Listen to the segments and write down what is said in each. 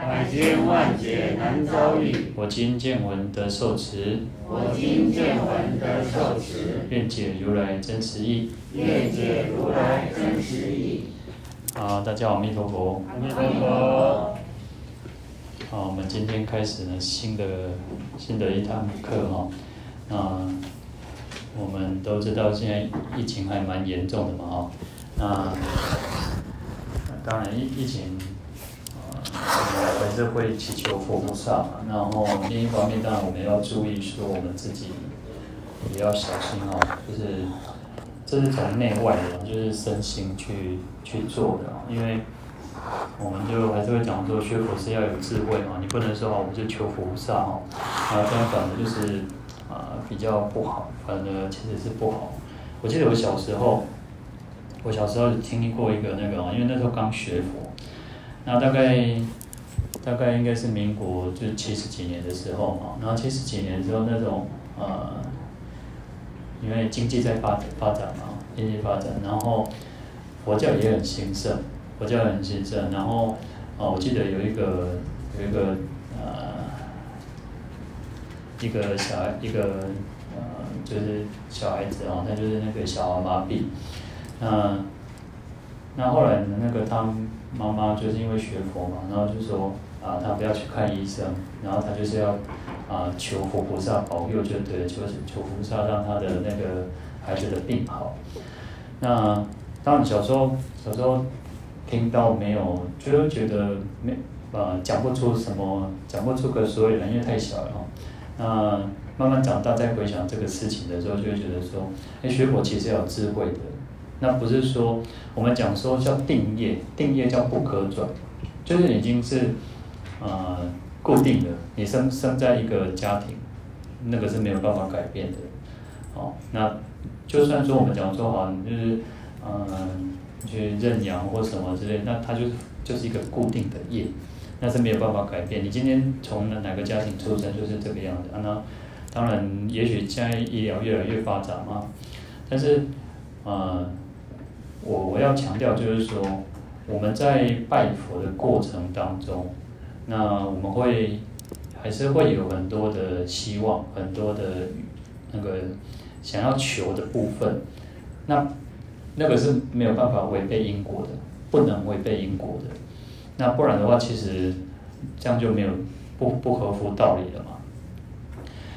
百千万劫难遭遇。我今见闻得受持。我今见闻得受持。愿解如来真实义。愿解如来真实义。好，大家好，阿弥陀佛。阿弥陀佛。好，我们今天开始呢，新的新的一堂课哈。那我们都知道现在疫情还蛮严重的嘛哈。那当然疫疫情。还是会祈求佛菩萨嘛，然后另一方面，当然我们要注意说我们自己也要小心哦，就是这是从内外的，就是身心去去做的，因为我们就还是会讲说学佛是要有智慧嘛，你不能说哦，我们就求佛菩萨哦，然后这样反而就是啊、比较不好，反正其实是不好。我记得我小时候，我小时候经历过一个那个，因为那时候刚学佛。那大概大概应该是民国就是七十几年的时候嘛，然后七十几年之后那种呃，因为经济在发展发展嘛，经济发展，然后佛教也很兴盛，佛教也很兴盛，然后啊、我记得有一个有一个呃一个小孩一个呃就是小孩子哦，他就是那个小儿麻痹，那那后来呢，那个他们。妈妈就是因为学佛嘛，然后就说啊，他不要去看医生，然后他就是要啊求佛菩萨保佑，就对，求求菩萨让他的那个孩子的病好。那当然小时候小时候听到没有，就觉得没啊讲不出什么，讲不出个所以然，因为太小了。那慢慢长大再回想这个事情的时候，就会觉得说，哎，学佛其实要有智慧的。那不是说我们讲说叫定业，定业叫不可转，就是已经是呃固定的。你生生在一个家庭，那个是没有办法改变的。哦，那就算说我们讲说好，你就是嗯、去认养或什么之类，那它就就是一个固定的业，那是没有办法改变。你今天从哪哪个家庭出生就是这个样子。啊、那当然，也许现在医疗越来越发展嘛，但是呃。我我要强调就是说，我们在拜佛的过程当中，那我们会还是会有很多的希望，很多的那个想要求的部分，那那个是没有办法违背因果的，不能违背因果的，那不然的话，其实这样就没有不不合乎道理了嘛，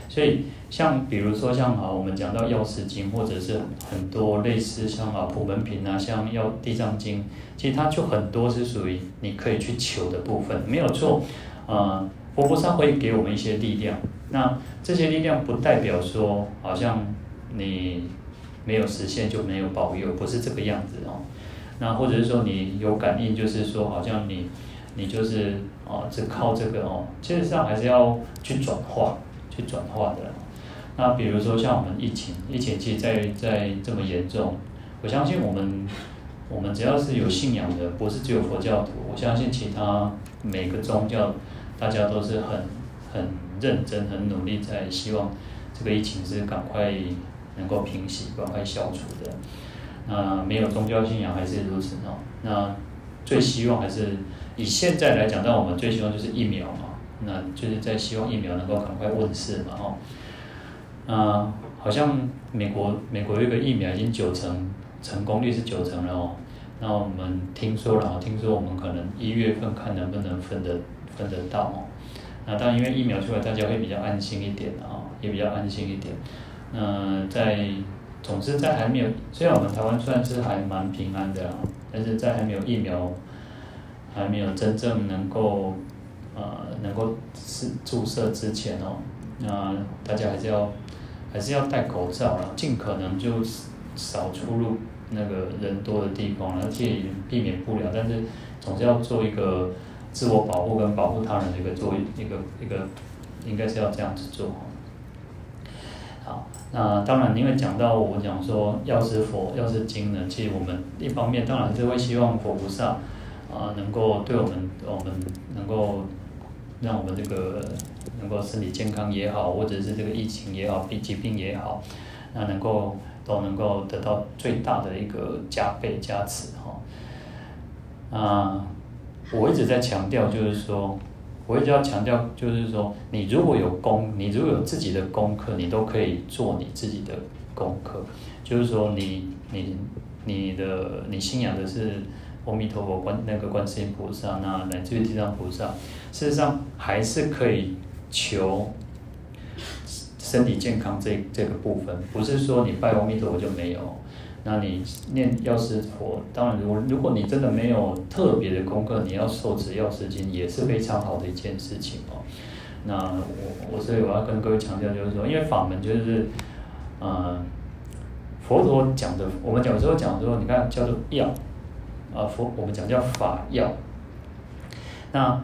所以。像比如说像啊，我们讲到药师经，或者是很多类似像啊普门品啊，像药地藏经，其实它就很多是属于你可以去求的部分，没有错。呃，佛菩萨会给我们一些力量，那这些力量不代表说好像你没有实现就没有保佑，不是这个样子哦。那或者是说你有感应，就是说好像你你就是哦，只靠这个哦，其实上还是要去转化，去转化的。那比如说像我们疫情，疫情其实在在这么严重，我相信我们我们只要是有信仰的，不是只有佛教徒，我相信其他每个宗教，大家都是很很认真、很努力，在希望这个疫情是赶快能够平息、赶快消除的。那没有宗教信仰还是如此哦。那最希望还是以现在来讲，那我们最希望就是疫苗嘛，那就是在希望疫苗能够赶快问世嘛，哦。啊、好像美国美国有一个疫苗已经九成成功率是九成了哦。那我们听说了，听说我们可能一月份看能不能分得分得到哦。那当然，因为疫苗出来，大家会比较安心一点啊，也比较安心一点。那在总之在还没有，虽然我们台湾算是还蛮平安的，但是在还没有疫苗，还没有真正能够呃能够是注射之前哦，那大家还是要。还是要戴口罩啦，尽可能就少出入那个人多的地方，而且避免不了，但是总是要做一个自我保护跟保护他人的一个做一个一个，应该是要这样子做。好，那当然，因为讲到我讲说药师佛、药师经呢，其实我们一方面当然是会希望佛菩萨啊、呃，能够对我们，我们能够让我们这个能够身体健康也好，或者是这个疫情也好，病疾病也好，那能够都能够得到最大的一个加倍加持哈。啊，我一直在强调，就是说。我一直要强调，就是说，你如果有功，你如果有自己的功课，你都可以做你自己的功课。就是说你，你你的你信仰的是阿弥陀佛观那个观世音菩萨，那乃至于地藏菩萨，事实上还是可以求身体健康这这个部分，不是说你拜阿弥陀佛就没有。那你念药师佛，当然，如果如果你真的没有特别的功课，你要受持药师经也是非常好的一件事情哦。那我我所以我要跟各位强调，就是说，因为法门就是，呃，佛陀讲的，我们有时候讲说，你看叫做药，啊佛我们讲叫法药。那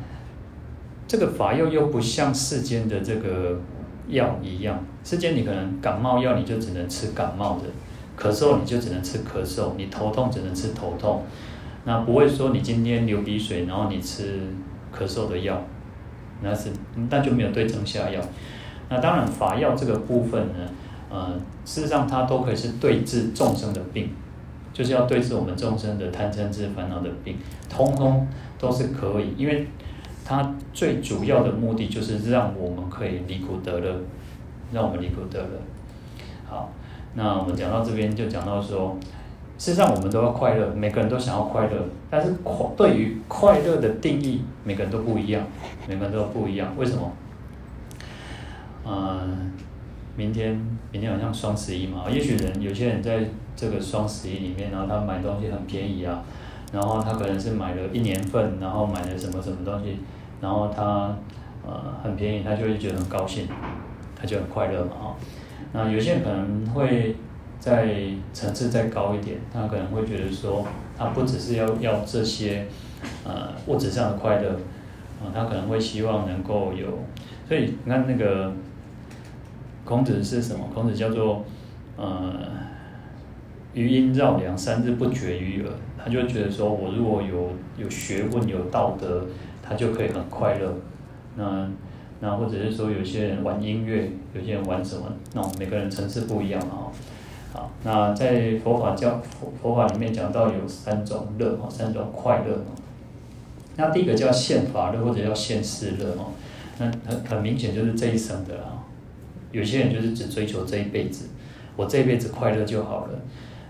这个法药又不像世间的这个药一样，世间你可能感冒药你就只能吃感冒的。咳嗽你就只能吃咳嗽，你头痛只能吃头痛，那不会说你今天流鼻水，然后你吃咳嗽的药，那是那就没有对症下药。那当然法药这个部分呢，呃，事实上它都可以是对治众生的病，就是要对治我们众生的贪嗔痴烦恼的病，通通都是可以，因为它最主要的目的就是让我们可以离苦得乐，让我们离苦得乐。好。那我们讲到这边，就讲到说，事实上我们都要快乐，每个人都想要快乐，但是快对于快乐的定义，每个人都不一样，每个人都不一样。为什么？嗯，明天明天好像双十一嘛，也许人有些人在这个双十一里面，然后他买东西很便宜啊，然后他可能是买了一年份，然后买了什么什么东西，然后他呃很便宜，他就会觉得很高兴，他就很快乐嘛，哈。那有些人可能会在层次再高一点，他可能会觉得说，他不只是要要这些，呃，物质上的快乐，啊、他可能会希望能够有，所以你看那个孔子是什么？孔子叫做，呃，余音绕梁，三日不绝于耳。他就觉得说，我如果有有学问、有道德，他就可以很快乐。那。那或者是说，有些人玩音乐，有些人玩什么？那我们每个人层次不一样啊。好，那在佛法教佛佛法里面讲到有三种乐哦，三种快乐。那第一个叫现法乐，或者叫现世乐哦。那很很明显就是这一生的啊。有些人就是只追求这一辈子，我这一辈子快乐就好了。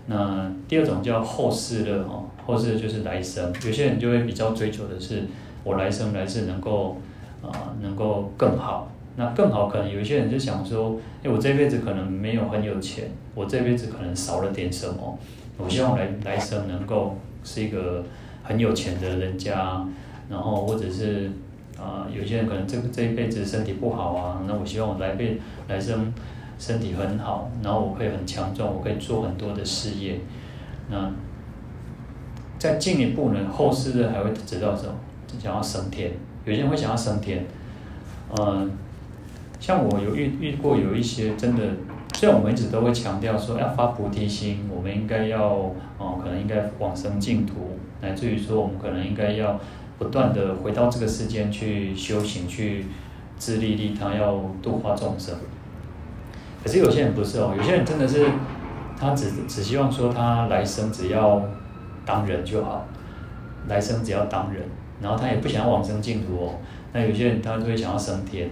那第二种叫后世乐哦，后世就是来生。有些人就会比较追求的是，我来生来世能够。啊，能够更好，那更好可能有一些人就想说，哎，我这辈子可能没有很有钱，我这辈子可能少了点什么，我希望来来生能够是一个很有钱的人家，然后或者是啊，有些人可能这个这一辈子身体不好啊，那我希望我来辈来生身体很好，然后我可以很强壮，我可以做很多的事业，那再进一步呢，后世的还会知道什么？想要升天。有些人会想要升天，嗯，像我有遇遇过有一些真的，虽然我们一直都会强调说要发菩提心，我们应该要哦，可能应该往生净土，乃至于说我们可能应该要不断的回到这个世间去修行，去自利利他，要度化众生。可是有些人不是哦，有些人真的是他只只希望说他来生只要当人就好，来生只要当人。然后他也不想往生净土哦，那有些人他就会想要升天。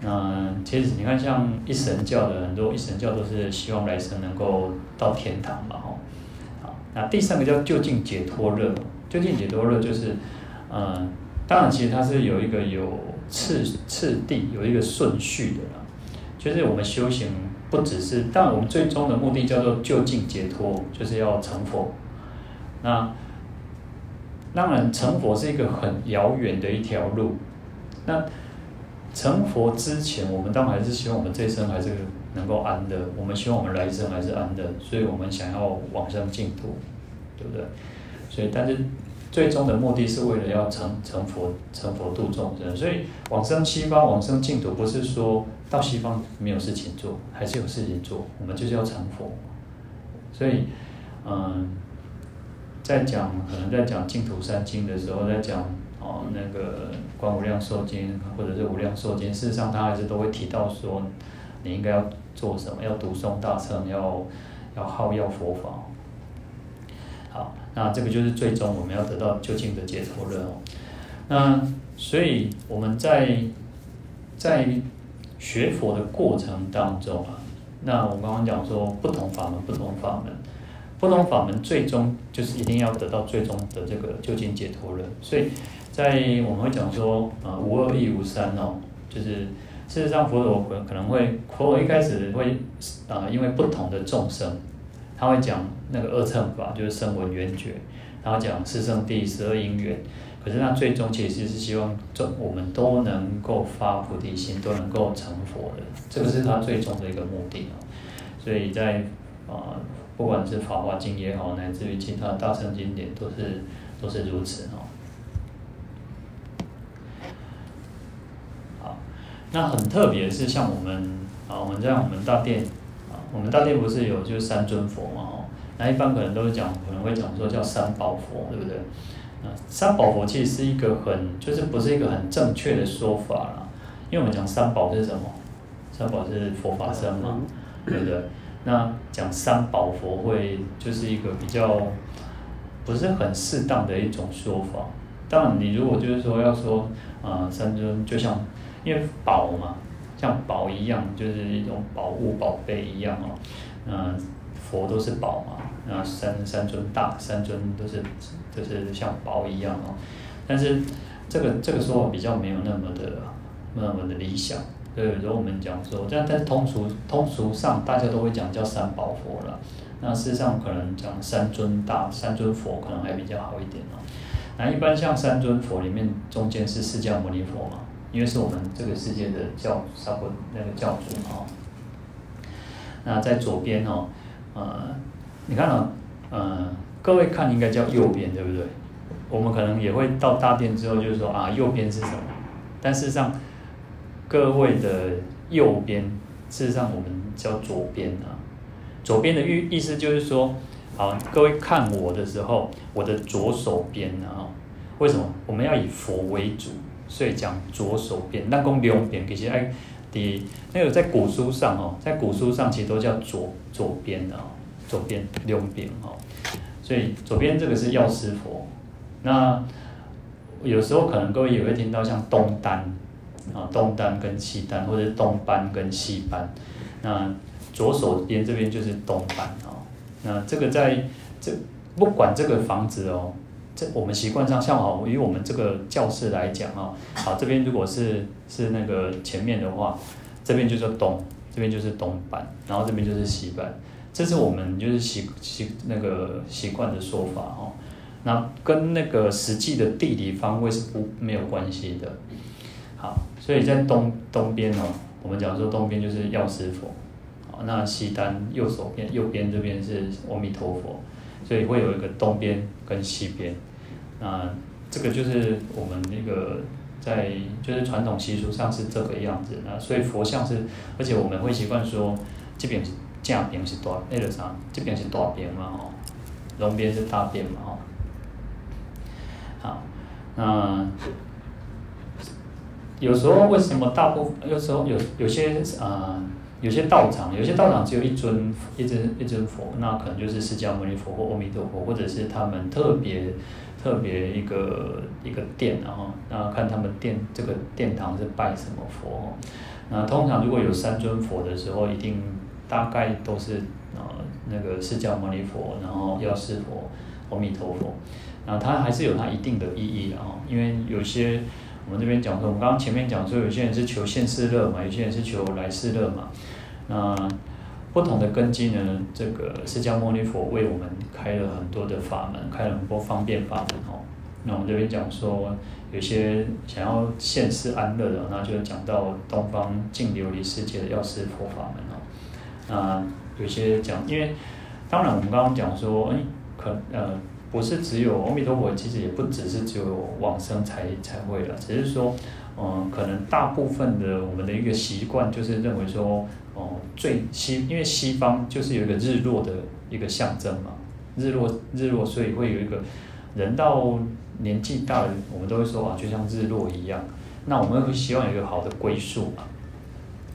那其实你看，像一神教的很多一神教都是希望来生能够到天堂嘛，吼。好，那第三个叫究竟解脱乐，究竟解脱乐就是，嗯，当然其实它是有一个有次次第，有一个顺序的啦。就是我们修行不只是，当然我们最终的目的叫做究竟解脱，就是要成佛。那当然，成佛是一个很遥远的一条路。那成佛之前，我们当然还是希望我们这一生还是能够安乐。我们希望我们来生还是安乐，所以我们想要往生净土，对不对？所以，但是最终的目的是为了要成成佛，成佛度众生。所以往生西方，往生净土，不是说到西方没有事情做，还是有事情做。我们就是要成佛。所以，嗯，在讲可能在讲净土三经的时候，在讲哦那个观无量寿经或者是无量寿经，事实上他还是都会提到说，你应该要做什么，要读诵大乘，要要好要佛法。好，那这个就是最终我们要得到究竟的解脱论哦。那所以我们在在学佛的过程当中啊，那我刚刚讲说不同法门，不同法门，不同法门最终就是一定要得到最终的这个究竟解脱乐。所以在我们会讲说啊，无二亦无三哦，就是事实上佛陀可能会佛陀一开始会啊，因为不同的众生。他会讲那个二乘法，就是声闻缘觉，然后讲四圣谛、十二因缘。可是他最终其实是希望，我们都能够发菩提心，都能够成佛的，这个是他最终的一个目的啊。所以在啊，不管是法华经也好，乃至于其他大乘经典，都是都是如此哦。好，那很特别的是，像我们啊，我们在我们大殿啊。我们大殿不是有就是三尊佛嘛？哦，那一般可能都是讲，可能会讲说叫三宝佛，对不对？啊，三宝佛其实是一个很，就是不是一个很正确的说法啦。因为我们讲三宝是什么？三宝是佛法僧嘛，对不对？那讲三宝佛会就是一个比较不是很适当的一种说法。当然，你如果就是说要说啊，三尊就像因为宝嘛。像宝一样，就是一种宝物、宝贝一样哦。嗯，佛都是宝嘛，那三三尊大，三尊都是就是像宝一样哦。但是这个这个说法比较没有那么的那么的理想。所以有时候我们讲说，这样在通俗通俗上，大家都会讲叫三宝佛了。那事实上可能讲三尊大、三尊佛可能还比较好一点哦。那一般像三尊佛里面，中间是释迦牟尼佛嘛。因为是我们这个世界的教，差不那个教主哦。那在左边哦，呃，你看哦，呃，各位看应该叫右边，对不对？我们可能也会到大殿之后，就是说啊，右边是什么？但事实上，各位的右边，事实上我们叫左边啊。左边的意意思就是说，好，各位看我的时候，我的左手边啊，为什么？我们要以佛为主。所以讲左手边，那讲两边，其实哎，第那个在古书上哦，在古书上其实都叫左左边的哦，左边两边哦。所以左边这个是药师佛，那有时候可能各位也会听到像东丹啊，东单跟西单，或者是东班跟西班。那左手边这边就是东班哦。那这个在这不管这个房子哦。这我们习惯上，像好，以我们这个教室来讲啊，好，这边如果是是那个前面的话，这边就是东，这边就是东班，然后这边就是西班，这是我们就是习习那个习惯的说法哦。那跟那个实际的地理方位是不没有关系的。好，所以在东东边哦，我们讲说东边就是药师佛，啊，那西单右手边右边这边是阿弥陀佛。所以会有一个东边跟西边，那这个就是我们那个在就是传统习俗上是这个样子。那所以佛像是，而且我们会习惯说，这边是正边是大，那个啥，这边是大边嘛哦，东边是大边嘛哦。好，那有时候为什么大部分有时候有有些啊？呃有些道场，有些道场只有一尊一尊一尊佛，那可能就是释迦牟尼佛或阿弥陀佛，或者是他们特别特别一个一个殿，然后那看他们殿这个殿堂是拜什么佛。那通常如果有三尊佛的时候，一定大概都是呃那个释迦牟尼佛，然后药师佛、阿弥陀佛，那它还是有它一定的意义的哦，因为有些。我们这边讲说，我们刚刚前面讲说，有些人是求现世乐嘛，有些人是求来世乐嘛。那不同的根基呢，这个释迦牟尼佛为我们开了很多的法门，开了很多方便法门哦。那我们这边讲说，有些想要现世安乐的，那就讲到东方净琉璃世界的药师佛法门哦。那有些讲，因为当然我们刚刚讲说，哎，可呃。不是只有阿弥陀佛，其实也不只是只有往生才才会了，只是说，嗯，可能大部分的我们的一个习惯就是认为说，哦、最西，因为西方就是有一个日落的一个象征嘛，日落日落，所以会有一个人到年纪大了，我们都会说啊，就像日落一样，那我们会希望有一个好的归宿嘛，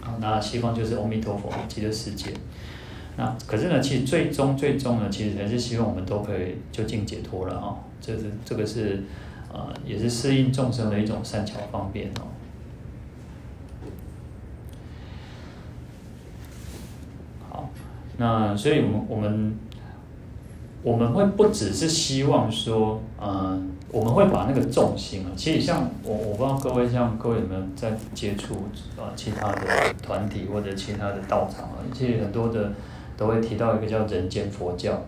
好，那西方就是阿弥陀佛极乐世界。那可是呢，其实最终最终呢，其实还是希望我们都可以究竟解脱了啊、哦！这是这个是，呃，也是适应众生的一种善巧方便哦。好，那所以我们我们我们会不只是希望说，呃，我们会把那个重心啊，其实像我我不知道各位像各位有没有在接触啊其他的团体或者其他的道场啊，其实很多的。都会提到一个叫人间佛教，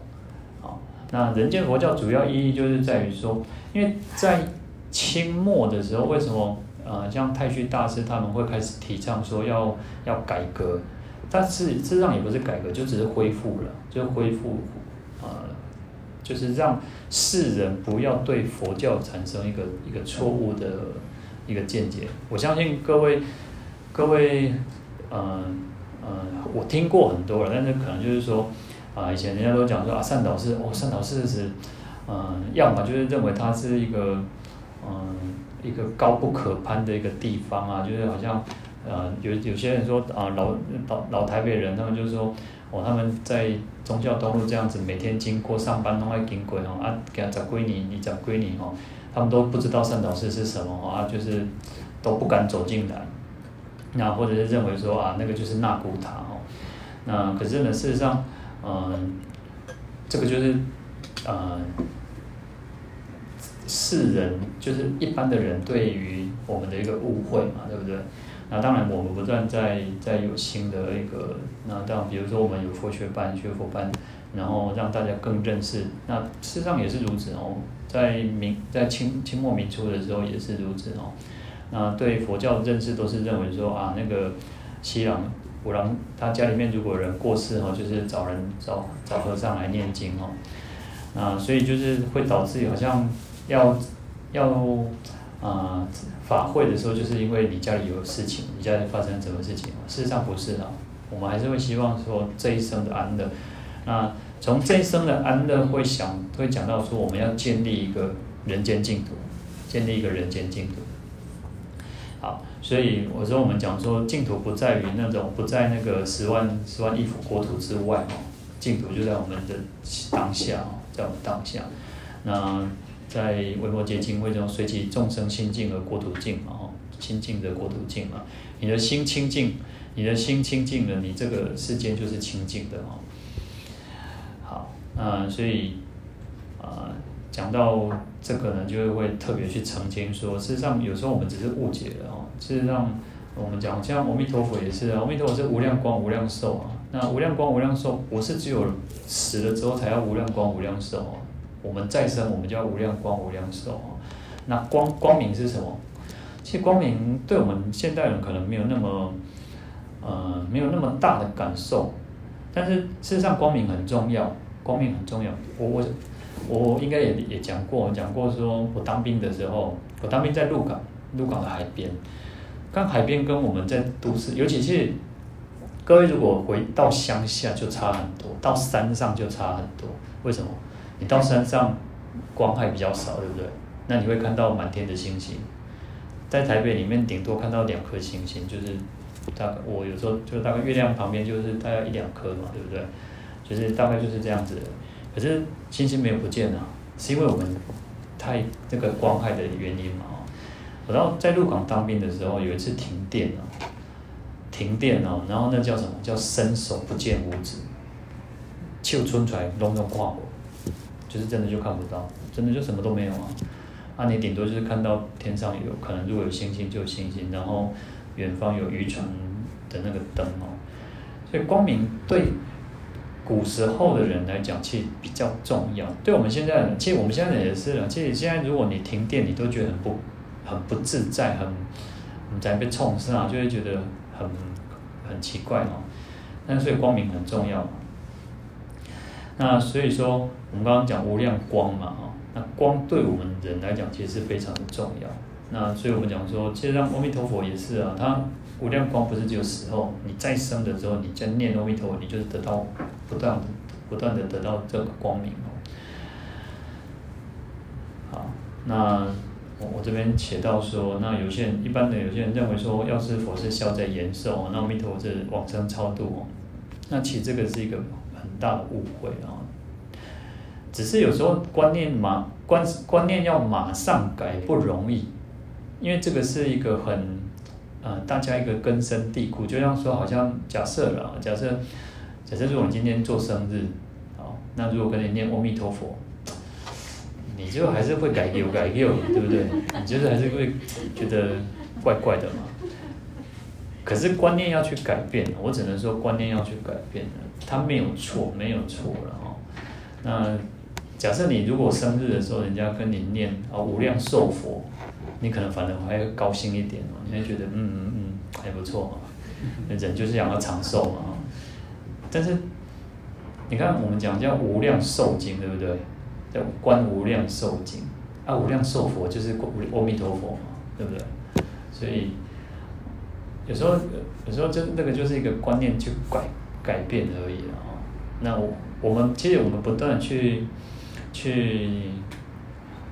好，那人间佛教主要意义就是在于说，因为在清末的时候，为什么呃像太虚大师他们会开始提倡说要要改革，但是事实上也不是改革，就只是恢复了，就恢复，呃，就是让世人不要对佛教产生一个一个错误的一个见解。我相信各位各位，嗯、嗯，我听过很多了，但是可能就是说，啊，以前人家都讲说啊，善导寺哦，善导寺是，嗯，要么就是认为它是一个，嗯，一个高不可攀的一个地方啊，就是好像，呃，有有些人说啊，老老老台北人，他们就是说，哦，他们在宗教东路这样子，每天经过上班都会经过哦，啊，给他找归你，你找归你哦，他们都不知道善导寺是什么哦，啊，就是都不敢走进来。那或者是认为说啊，那个就是纳古塔哦，那可是呢，事实上，嗯，这个就是，呃，世人就是一般的人对于我们的一个误会嘛，对不对？那当然，我们不断在在有新的一个，那当然，比如说我们有佛学班、学佛班，然后让大家更认识。那事实上也是如此哦，在明在清清末明初的时候也是如此哦。那对佛教认识都是认为说啊，那个西郎五郎他家里面如果人过世哈，就是找人找找和尚来念经哦。啊，所以就是会导致好像要要啊法会的时候，就是因为你家里有事情，你家里发生什么事情？事实上不是啊，我们还是会希望说这一生的安乐。那从这一生的安乐会想会讲到说，我们要建立一个人间净土，建立一个人间净土。所以我说我们讲说净土不在于那种不在那个十万十万亿佛国土之外哦，净土就在我们的当下哦，在我们当下。那在《维摩詰经》为中随其众生心净而国土净嘛哦，清净的国土净嘛，你的心清净，你的心清净了，你这个世间就是清净的哦。好，那所以啊。讲到这个呢，就会特别去澄清说，事实上有时候我们只是误解了哦。事实上，我们讲像阿弥陀佛也是啊，阿弥陀佛是无量光无量寿啊。那无量光无量寿我是只有死了之后才要无量光无量寿哦。我们再生我们叫无量光无量寿哦。那光光明是什么？其实光明对我们现代人可能没有那么呃没有那么大的感受，但是事实上光明很重要，光明很重要。我我。我应该也也讲过，讲过说，我当兵的时候，我当兵在鹿港，鹿港的海边，看海边跟我们在都市，尤其是各位如果回到乡下就差很多，到山上就差很多。为什么？你到山上光害比较少，对不对？那你会看到满天的星星，在台北里面顶多看到两颗星星，就是大概我有时候就大概月亮旁边就是大概一两颗嘛，对不对？就是大概就是这样子的。可是星星没有不见啊，是因为我们太这个光害的原因嘛。然后在鹿港当兵的时候，有一次停电了，停电了，然后那叫什么？叫伸手不见五指，就春出来隆隆跨火，就是真的就看不到，真的就什么都没有啊。啊，你顶多就是看到天上有可能如果有星星就有星星，然后远方有渔船的那个灯哦，所以光明对。古时候的人来讲，其实比较重要。对我们现在，其实我们现在也是啊。其实现在如果你停电，你都觉得很不很不自在，很你在被冲是啊，就会觉得很很奇怪哦。但是所以光明很重要。那所以说，我们刚刚讲无量光嘛，哈，那光对我们人来讲其实是非常的重要。那所以我们讲说，其实让阿弥陀佛也是啊，他无量光不是只有死后，你再生的时候，你再念阿弥陀佛，你就是得到不断不断的得到这个光明哦。好，那我我这边写到说，那有些人一般的有些人认为说，药师佛是消灾延寿，那阿弥陀佛是往生超度哦。那其实这个是一个很大的误会啊，只是有时候观念马观观念要马上改不容易，因为这个是一个很呃大家一个根深蒂固，就像说好像假设了，假设假设如果你今天做生日，好，那如果跟你念阿弥陀佛，你就还是会改掉改掉，对不对？你就是还是会觉得怪怪的嘛。可是观念要去改变，我只能说观念要去改变了，它没有错，没有错了哦。那假设你如果生日的时候，人家跟你念啊无量寿佛，你可能反而还会高兴一点哦，你会觉得嗯嗯嗯还不错嘛，人就是想要长寿嘛。但是你看我们讲叫无量寿经，对不对？叫观无量寿经啊，无量寿佛就是阿弥陀佛嘛，对不对？所以。有时候，有时候就那个就是一个观念去改改变而已了啊。那我我们其实我们不断去去，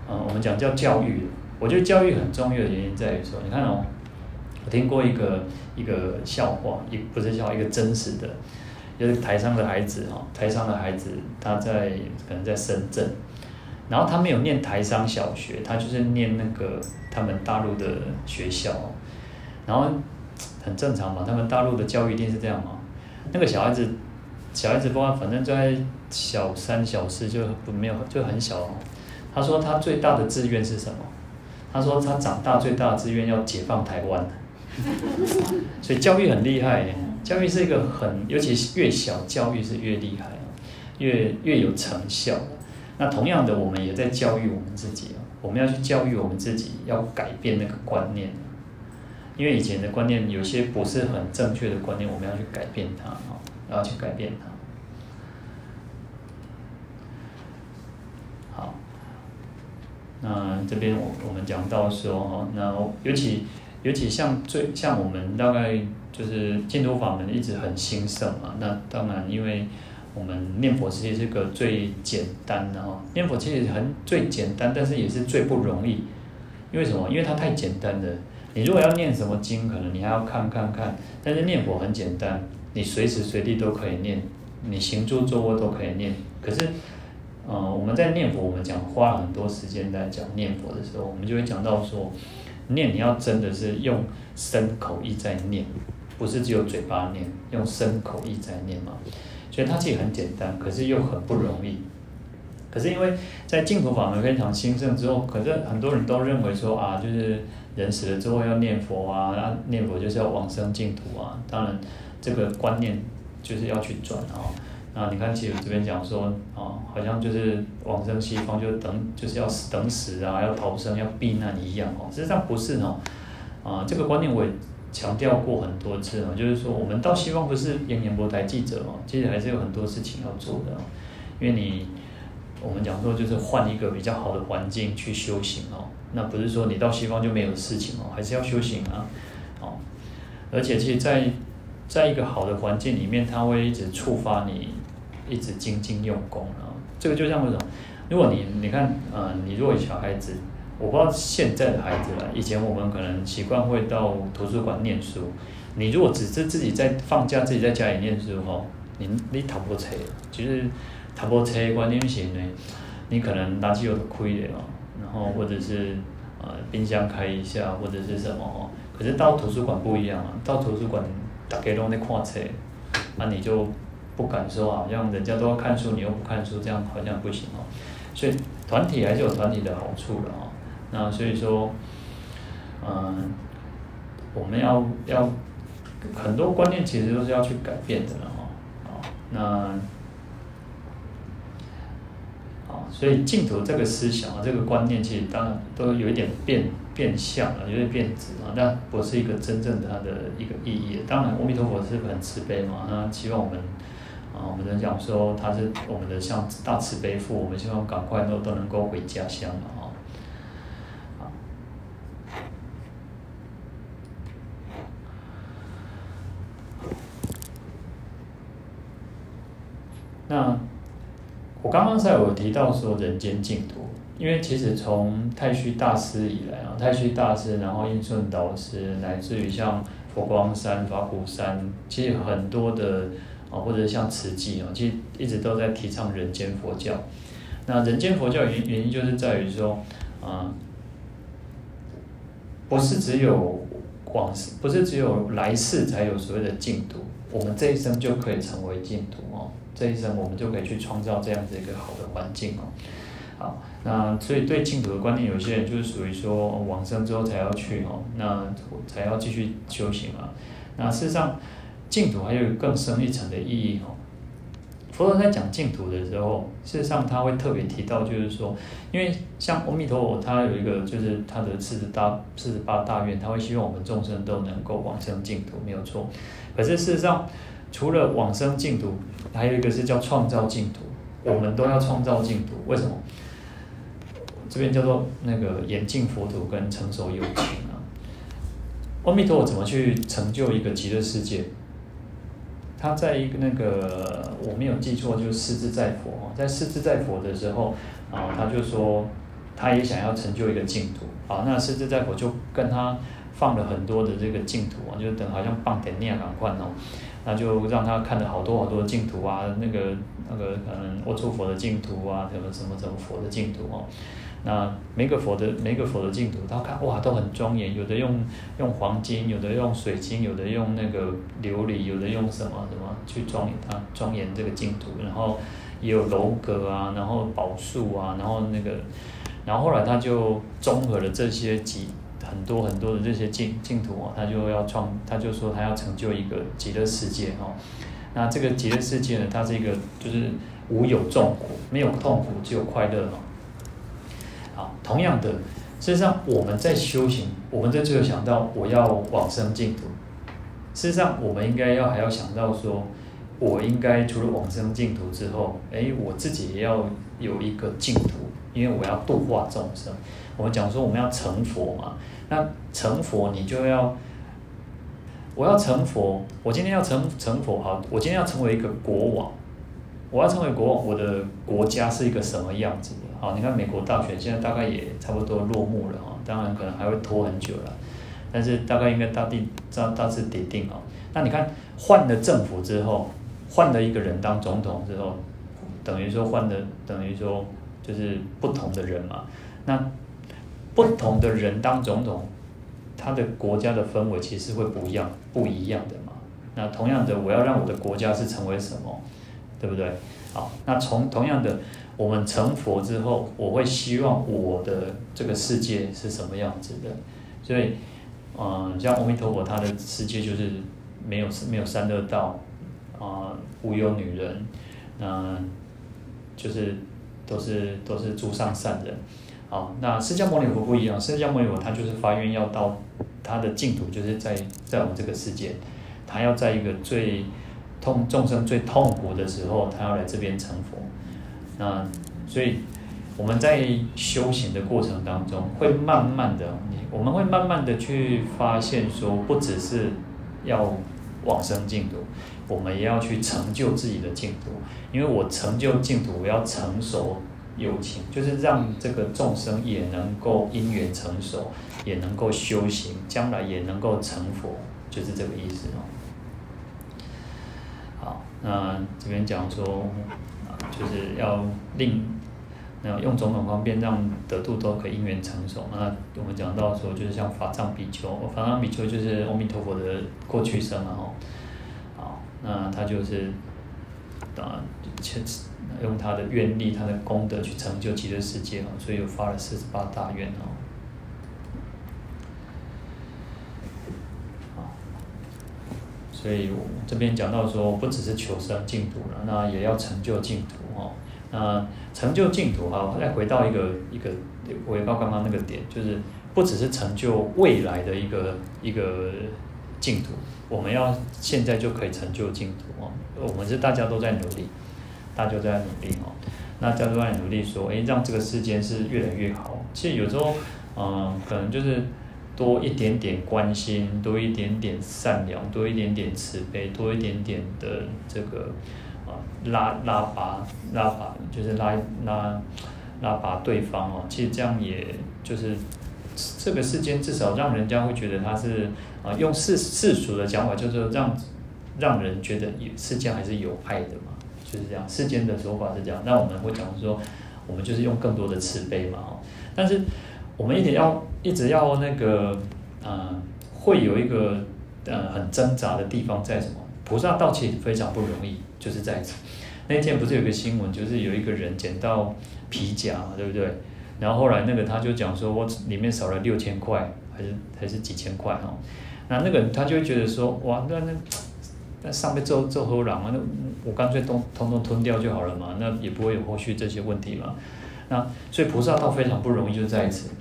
嗯，我们讲叫教育。我觉得教育很重要的原因在于说，你看哦，我听过一个一个笑话，一不是笑话，一个真实的，就是台商的孩子哈，台商的孩子他在可能在深圳，然后他没有念台商小学，他就是念那个他们大陆的学校，然后。很正常嘛，他们大陆的教育一定是这样嘛。那个小孩子，小孩子不管反正在小三、小四就不没有就很小。他说他最大的志愿是什么？他说他长大最大的志愿要解放台湾。所以教育很厉害，教育是一个很，尤其是越小教育是越厉害，越越有成效。那同样的，我们也在教育我们自己，我们要去教育我们自己，要改变那个观念。因为以前的观念有些不是很正确的观念，我们要去改变它啊，要去改变它。好，那这边我我们讲到说哈，那尤其尤其像最像我们大概就是净土法门一直很兴盛嘛，那当然因为我们念佛其实是个最简单的哈，念佛其实很最简单，但是也是最不容易，因为什么？因为它太简单了。你如果要念什么经，可能你还要看看看。但是念佛很简单，你随时随地都可以念，你行住坐卧都可以念。可是，呃，我们在念佛，我们讲花了很多时间在讲念佛的时候，我们就会讲到说，念你要真的是用身口意在念，不是只有嘴巴念，用身口意在念嘛。所以它其实很简单，可是又很不容易。可是因为在净土法门非常兴盛之后，可是很多人都认为说啊，就是。人死了之后要念佛啊，然后念佛就是要往生净土啊。当然，这个观念就是要去转啊。那你看，其实这边讲说啊，好像就是往生西方就等就是要等死啊，要逃生要避难一样哦。实际上不是哦。啊，这个观念我也强调过很多次哦，就是说我们到西方不是演演播台记者哦，其实还是有很多事情要做的哦。因为你我们讲说就是换一个比较好的环境去修行哦。那不是说你到西方就没有事情哦，还是要修行啊，哦，而且其实在，在一个好的环境里面，它会一直触发你，一直精进用功啊。这个就像什么？如果你你看，呃，你如果小孩子，我不知道现在的孩子了。以前我们可能习惯会到图书馆念书，你如果只是自己在放假，自己在家里念书哈，你你读不册，其实读不册观念型呢，你可能垃圾有亏的哦。然后或者是呃冰箱开一下或者是什么哦，可是到图书馆不一样啊，到图书馆大家都在看册，那你就不敢说好像人家都要看书，你又不看书，这样好像不行哦。所以团体还是有团体的好处的哦。那所以说，嗯、我们要要很多观念其实都是要去改变的了哦。好，那。所以净土这个思想啊，这个观念其实当然都有一点变变相了，有点变质啊，但不是一个真正它的一个意义。当然，阿弥陀佛是很慈悲嘛，那希望我们啊，我们在讲说他是我们的像大慈悲父，我们希望赶快都都能够回家乡了啊。那我刚刚才有提到说人间净土，因为其实从太虚大师以来啊，太虚大师，然后印顺导师，乃至于像佛光山、法鼓山，其实很多的啊，或者像慈济啊，其实一直都在提倡人间佛教。那人间佛教原原因就是在于说，啊，不是只有往世，不是只有来世才有所谓的净土，我们这一生就可以成为净土哦。这一生我们就可以去创造这样子一个好的环境哦。好，那所以对净土的观念，有些人就是属于说往生之后才要去哦，那才要继续修行啊。那事实上，净土还有更深一层的意义哦。佛陀在讲净土的时候，事实上他会特别提到，就是说，因为像阿弥陀佛，他有一个就是他的四十大四十八大愿，他会希望我们众生都能够往生净土，没有错。可是事实上，除了往生净土，还有一个是叫创造净土，我们都要创造净土。为什么？这边叫做那个严净佛土跟成熟有情啊。阿弥陀佛怎么去成就一个极乐世界？他在一个那个我没有记错，就是势自在佛，在势自在佛的时候啊，他就说他也想要成就一个净土啊。那势自在佛就跟他放了很多的这个净土啊，就等好像放点那样换哦。那就让他看了好多好多的净土啊，那个那个可能卧处佛的净土啊，什么什么什么佛的净土哦。那每个佛的每个佛的净土，他看哇都很庄严，有的用用黄金，有的用水晶，有的用那个琉璃，有的用什么什么去庄严它庄严这个净土，然后也有楼阁啊，然后宝树啊，然后那个，然后后来他就综合了这些几。很多很多的这些净净土哦，他就要创，他就说他要成就一个极乐世界哦。那这个极乐世界呢，它是一个就是无有众苦，没有痛苦，只有快乐哦。好，同样的，事实上我们在修行，我们在这就想到我要往生净土。事实上，我们应该要还要想到说，我应该除了往生净土之后，哎，我自己也要有一个净土，因为我要度化众生。我们讲说我们要成佛嘛。那成佛，你就要，我要成佛，我今天要成成佛，好，我今天要成为一个国王，我要成为国王，我的国家是一个什么样子的？好，你看美国大选现在大概也差不多落幕了哈，当然可能还会拖很久了，但是大概应该大地大大致底定哦。那你看换了政府之后，换了一个人当总统之后，等于说换了，等于说就是不同的人嘛，那。不同的人当总统，他的国家的氛围其实会不一样，不一样的嘛。那同样的，我要让我的国家是成为什么，对不对？好，那从同样的，我们成佛之后，我会希望我的这个世界是什么样子的。所以，嗯，像阿弥陀佛，他的世界就是没有没有三恶道，啊，无忧女人，嗯，就是都是都是诸上善人。好，那释迦牟尼佛不一样，释迦牟尼佛他就是发愿要到他的净土，就是在在我们这个世界，他要在一个最痛众生最痛苦的时候，他要来这边成佛。那所以我们在修行的过程当中，会慢慢的，我们会慢慢的去发现说，不只是要往生净土，我们也要去成就自己的净土，因为我成就净土，我要成熟。友情就是让这个众生也能够因缘成熟，也能够修行，将来也能够成佛，就是这个意思哦。好，那这边讲说，就是要令，那用种种方便让得度都可以因缘成熟。那我们讲到说，就是像法藏比丘，法藏比丘就是阿弥陀佛的过去生啊，哦，好，那他就是，啊，前。用他的愿力、他的功德去成就极乐世界哦，所以又发了四十八大愿哦。所以我这边讲到说，不只是求生净土了，那也要成就净土哦。那成就净土哈，再回到一个一个回到刚刚那个点，就是不只是成就未来的一个一个净土，我们要现在就可以成就净土哦。我们是大家都在努力，大家都在努力哦。那大家都在努力说，诶，让这个世间是越来越好。其实有时候，嗯、可能就是多一点点关心，多一点点善良，多一点点慈悲，多一点点的这个啊、拉拉拔拉拔，就是拉拉拉拔对方哦。其实这样也就是这个世间至少让人家会觉得他是啊、用世世俗的讲法，就是让让人觉得世间还是有爱的。就是这样，世间的说法是这样。那我们会讲说，我们就是用更多的慈悲嘛，但是我们一定要一直要那个，呃，会有一个呃很挣扎的地方在什么？菩萨道其实非常不容易，就是在。那天不是有个新闻，就是有一个人捡到皮夹，对不对？然后后来那个他就讲说，我里面少了六千块，还是还是几千块哦。那那个人他就会觉得说，哇，那那。那上面做做后浪啊，那我干脆都通通吞掉就好了嘛，那也不会有后续这些问题嘛。那所以菩萨道非常不容易，就在此，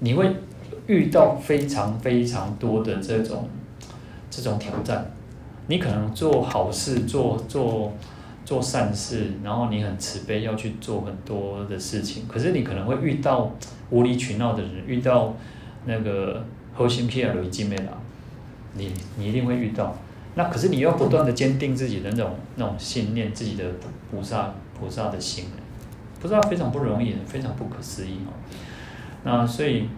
你会遇到非常非常多的这种这种挑战。你可能做好事，做做做善事，然后你很慈悲，要去做很多的事情。可是你可能会遇到无理取闹的人，遇到那个好心皮啊、雷金的，你你一定会遇到。那可是你要不断的坚定自己的那种那种信念，自己的菩萨菩萨的心，菩萨非常不容易，非常不可思议哦。那所以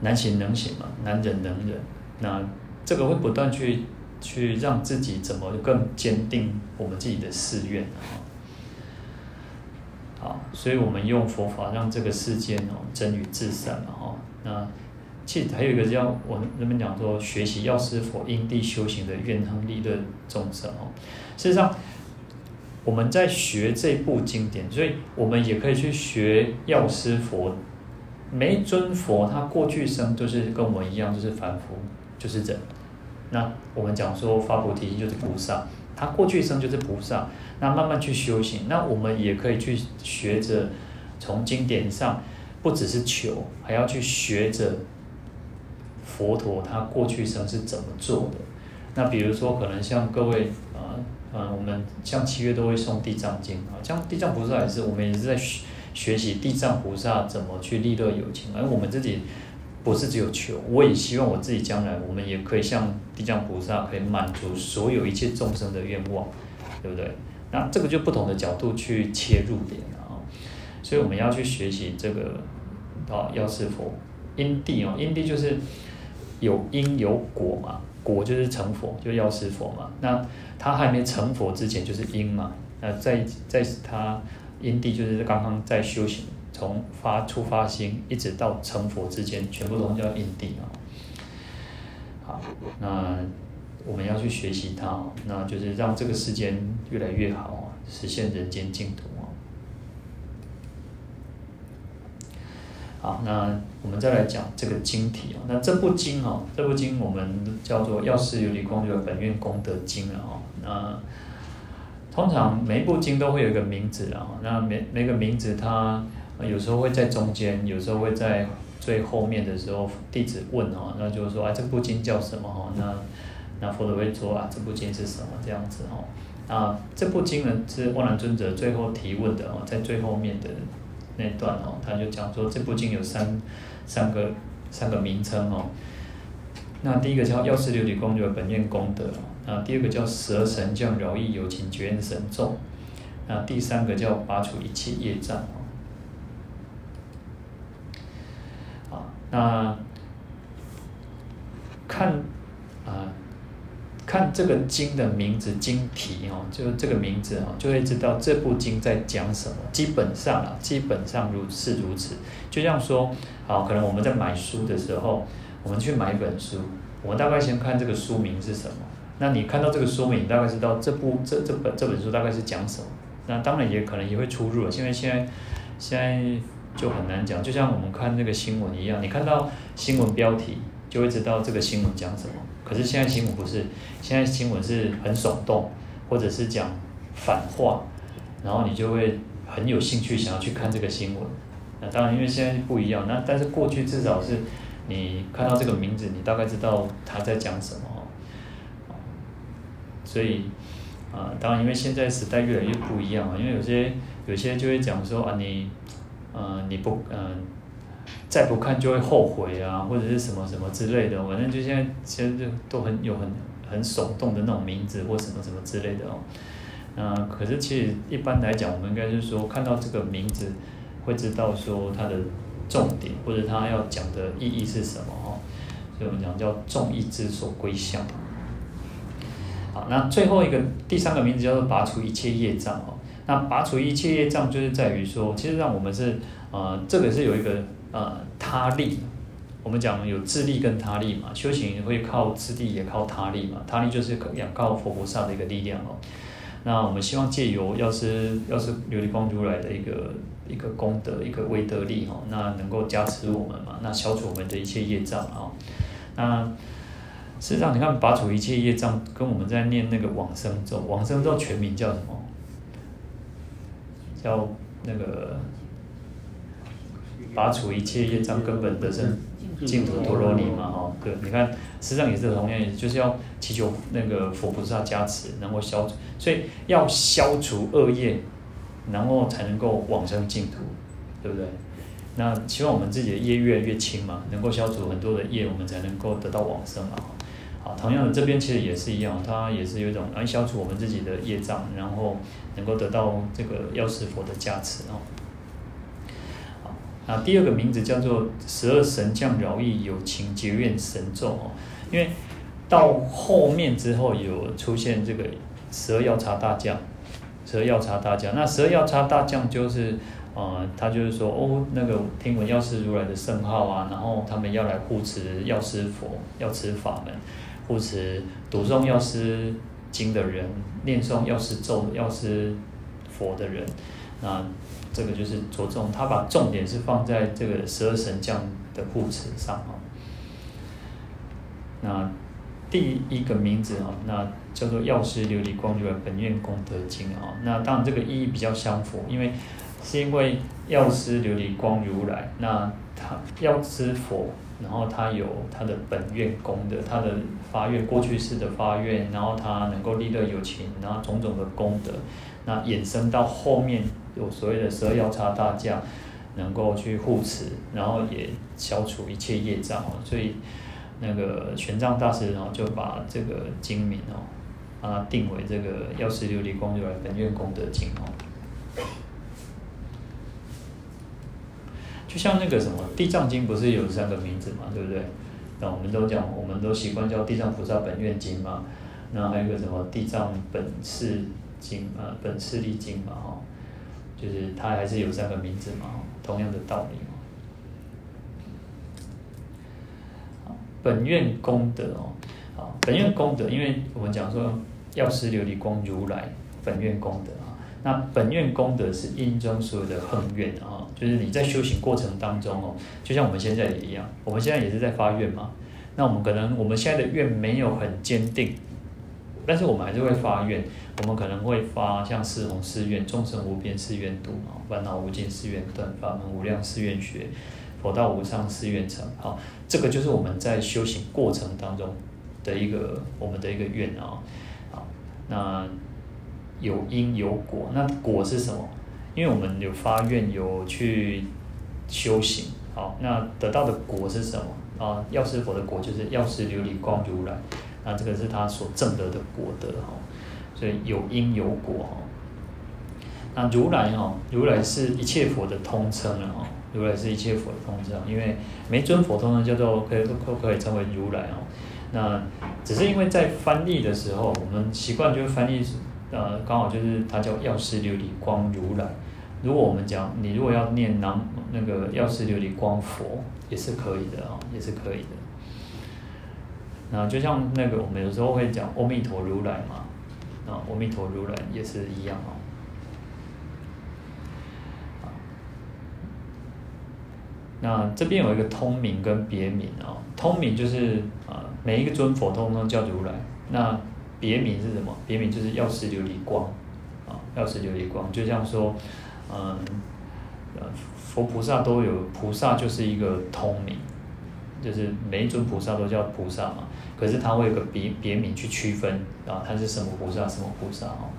难行能行嘛，难忍能忍。那这个会不断去去让自己怎么更坚定我们自己的誓愿啊。好，所以我们用佛法让这个世间哦真与至善嘛哈。那其实还有一个叫我人们讲说，学习药师佛因地修行的愿行利乐众生哦。事实上，我们在学这部经典，所以我们也可以去学药师佛。每一尊佛他过去生就是跟我们一样，就是凡夫，就是人。那我们讲说发菩提心就是菩萨，他过去生就是菩萨。那慢慢去修行，那我们也可以去学着从经典上，不只是求，还要去学着。佛陀他过去生是怎么做的？那比如说，可能像各位啊，呃，我们像七月都会送《地藏经》啊，像地藏菩萨也是，我们也是在学学习地藏菩萨怎么去利乐有情。而我们自己不是只有求，我也希望我自己将来我们也可以像地藏菩萨，可以满足所有一切众生的愿望，对不对？那这个就不同的角度去切入点啊，所以我们要去学习这个啊，药师佛因地哦，因地就是。有因有果嘛，果就是成佛，就是药师佛嘛。那他还没成佛之前就是因嘛。那在在他因地就是刚刚在修行，从发出发心一直到成佛之间，全部都叫因地啊。好，那我们要去学习它，那就是让这个世间越来越好，实现人间净土。好，那我们再来讲这个经题啊。那这部经哦，这部经我们叫做《药师琉璃光觉本愿功德经》了哦。那通常每一部经都会有一个名字啊。那每每个名字它有时候会在中间，有时候会在最后面的时候，弟子问哦，那就是说啊，这部经叫什么哈？那那佛陀会说啊，这部经是什么这样子哦？啊，这部经呢是阿难尊者最后提问的哦，在最后面的。那段哦，他就讲说这部经有三三个三个名称哦。那第一个叫药师琉璃光觉本愿功德，那，第二个叫蛇神降饶益有情绝缘神咒，那第三个叫拔除一切业障哦。啊，那看啊。看这个经的名字、经题哦，就这个名字哦，就会知道这部经在讲什么。基本上啊，基本上如是如此。就像说，好，可能我们在买书的时候，我们去买一本书，我们大概先看这个书名是什么。那你看到这个书名，大概知道这部这这本这本书大概是讲什么。那当然也可能也会出入了，因为现在现在就很难讲。就像我们看那个新闻一样，你看到新闻标题，就会知道这个新闻讲什么。可是现在新闻不是，现在新闻是很耸动，或者是讲反话，然后你就会很有兴趣想要去看这个新闻。那当然，因为现在不一样。那但是过去至少是你看到这个名字，你大概知道他在讲什么。所以啊，当然因为现在时代越来越不一样啊，因为有些有些就会讲说啊，你嗯、呃、你不嗯、呃、再不看就会后悔啊，或者是什么什么之类的，反正就现在其实就都很有很很耸动的那种名字或什么什么之类的哦。那可是其实一般来讲，我们应该是说看到这个名字会知道说它的。重点或者他要讲的意义是什么哦？所以我们讲叫众意之所归向。好，那最后一个第三个名字叫做拔除一切业障哦。那拔除一切业障就是在于说，其实让我们是呃，这个是有一个呃他力。我们讲有自力跟他力嘛，修行会靠自力也靠他力嘛。他力就是仰靠佛菩萨的一个力量哦。那我们希望借由要是要是琉璃光如来的一个。一个功德，一个威德力哈，那能够加持我们嘛，那消除我们的一切业障啊。那实际上，你看拔除一切业障，跟我们在念那个往生咒，往生咒全名叫什么？叫那个拔除一切业障根本得生净土陀罗尼嘛哈。对，你看，实际上也是同样，就是要祈求那个佛菩萨加持，能够消除，所以要消除恶业。然后才能够往生净土，对不对？那希望我们自己的业越来越轻嘛，能够消除很多的业，我们才能够得到往生嘛。好，同样的这边其实也是一样，它也是有一种来消除我们自己的业障，然后能够得到这个药师佛的加持哦。啊，第二个名字叫做十二神将饶益有情结怨神咒哦，因为到后面之后有出现这个十二药叉大将。十二药叉大将，那十二药叉大将就是，呃，他就是说，哦，那个听闻药师如来的圣号啊，然后他们要来护持药师佛、药师法门，护持读诵药师经的人，念诵药师咒、药师佛的人，那这个就是着重，他把重点是放在这个十二神将的护持上啊。那第一个名字啊，那。叫做药师琉璃光如来本愿功德经啊，那当然这个意义比较相符，因为是因为药师琉璃光如来，那他药师佛，然后他有他的本愿功德，他的发愿过去世的发愿，然后他能够利乐有情，然后种种的功德，那衍生到后面有所谓的十二药叉大将，能够去护持，然后也消除一切业障哦，所以那个玄奘大师然后就把这个经名哦。把它，定为这个药师琉璃光如来本愿功德经哦。就像那个什么地藏经，不是有三个名字嘛，对不对？那我们都讲，我们都习惯叫地藏菩萨本愿经嘛。那还有一个什么地藏本誓经啊，本次历经嘛，哈，就是它还是有三个名字嘛，同样的道理嘛。本愿功德哦，啊，本愿功德，因为我们讲说。药师琉璃光如来本愿功德啊，那本愿功德是因中所有的恒愿啊，就是你在修行过程当中哦，就像我们现在也一样，我们现在也是在发愿嘛。那我们可能我们现在的愿没有很坚定，但是我们还是会发愿，我们可能会发像四弘誓愿、众生无边誓愿度，烦恼无尽誓愿断，法门无量誓愿学，佛道无上誓愿成。好，这个就是我们在修行过程当中的一个我们的一个愿啊。好那有因有果，那果是什么？因为我们有发愿，有去修行，好，那得到的果是什么？啊，药师佛的果就是药师琉璃光如来，那这个是他所证得的果德哈，所以有因有果哈。那如来哈，如来是一切佛的通称了哈，如来是一切佛的通称，因为每尊佛通称叫做可以都可以称为如来哦。那只是因为在翻译的时候，我们习惯就是翻译，呃，刚好就是它叫药师琉璃光如来。如果我们讲你如果要念南那个药师琉璃光佛，也是可以的啊，也是可以的。那就像那个我们有时候会讲阿弥陀如来嘛，啊，阿弥陀如来也是一样哦。那这边有一个通名跟别名啊，通名就是啊。每一个尊佛通通叫如来，那别名是什么？别名就是药师琉璃光，啊，药师琉璃光，就像说，嗯，佛菩萨都有，菩萨就是一个通名，就是每一尊菩萨都叫菩萨嘛，可是它会有个别别名去区分啊，它是什么菩萨什么菩萨哦，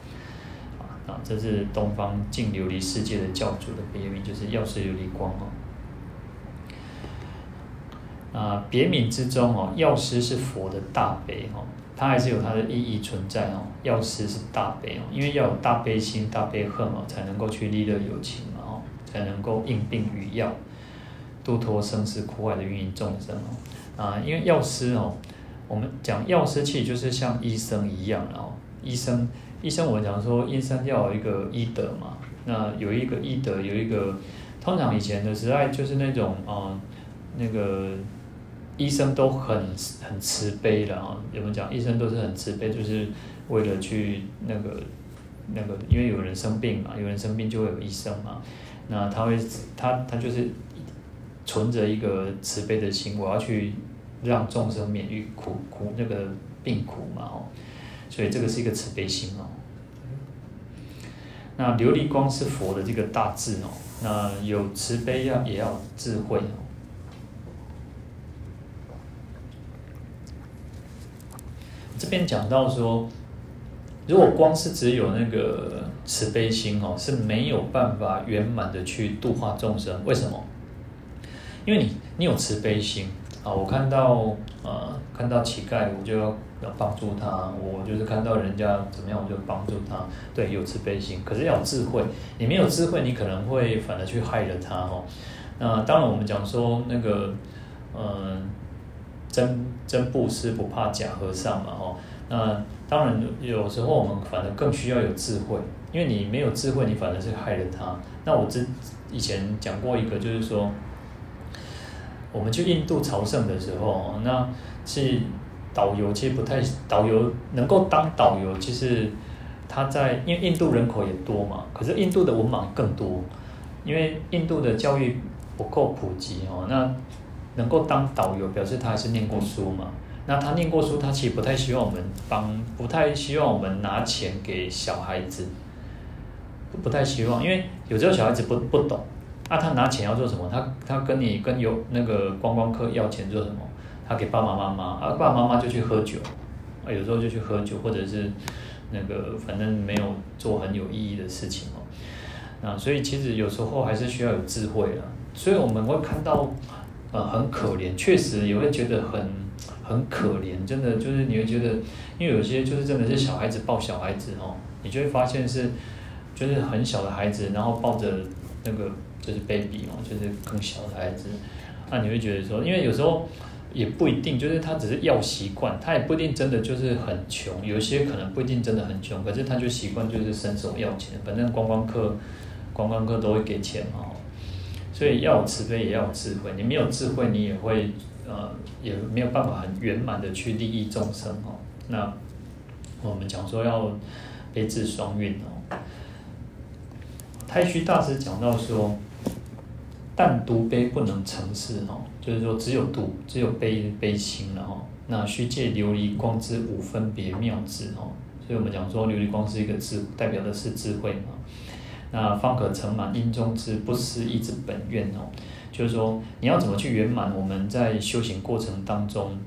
啊，这是东方净琉璃世界的教主的别名，就是药师琉璃光哦。啊，别名之中哦，药师是佛的大悲哦，它还是有它的意义存在哦。药师是大悲哦，因为要有大悲心、大悲恨哦，才能够去利乐有情嘛哦，才能够应病与药，度脱生死苦海的芸芸众生哦。啊，因为药师哦，我们讲药师其实就是像医生一样然后。医生，医生我们讲说医生要有一个医德嘛，那有一个医德，有一个通常以前的时代就是那种啊，那个。医生都很很慈悲的啊，有没有讲？医生都是很慈悲，就是为了去那个那个，因为有人生病嘛，有人生病就会有医生嘛。那他会他他就是存着一个慈悲的心，我要去让众生免于苦苦那个病苦嘛哦，所以这个是一个慈悲心哦。那琉璃光是佛的这个大智哦，那有慈悲要也要智慧哦。这边讲到说，如果光是只有那个慈悲心哦，是没有办法圆满的去度化众生。为什么？因为你你有慈悲心啊，我看到呃看到乞丐，我就要要帮助他；我就是看到人家怎么样，我就帮助他。对，有慈悲心，可是要有智慧。你没有智慧，你可能会反而去害了他哦。那当然，我们讲说那个嗯。真真布施不怕假和尚嘛，吼，那当然有时候我们反而更需要有智慧，因为你没有智慧，你反而是害了他。那我之以前讲过一个，就是说，我们去印度朝圣的时候，那是导游其实不太，导游能够当导游，其实他在因为印度人口也多嘛，可是印度的文盲更多，因为印度的教育不够普及哦，那。能够当导游，表示他还是念过书嘛？那他念过书，他其实不太希望我们帮，不太希望我们拿钱给小孩子，不太希望，因为有时候小孩子不不懂，啊、他拿钱要做什么？他他跟你跟有那个观光客要钱做什么？他给爸爸妈妈，啊爸爸妈妈就去喝酒，啊有时候就去喝酒，或者是那个反正没有做很有意义的事情哦。那所以其实有时候还是需要有智慧啊，所以我们会看到。呃，很可怜，确实也会觉得很很可怜，真的就是你会觉得，因为有些就是真的是小孩子抱小孩子哦，你就会发现是就是很小的孩子，然后抱着那个就是 baby 哦，就是更小的孩子，那你会觉得说，因为有时候也不一定，就是他只是要习惯，他也不一定真的就是很穷，有些可能不一定真的很穷，可是他就习惯就是伸手要钱，反正观光客观光客都会给钱嘛。所以要有慈悲，也要有智慧。你没有智慧，你也会呃，也没有办法很圆满的去利益众生哦。那我们讲说要悲智双运哦。太虚大师讲到说，但独悲不能成事哦，就是说只有独，只有悲悲心了哦。那须借琉璃光之五分别妙智哦。所以我们讲说琉璃光是一个智，代表的是智慧嘛。那方可成满因中之不思议之本愿哦，就是说你要怎么去圆满我们在修行过程当中，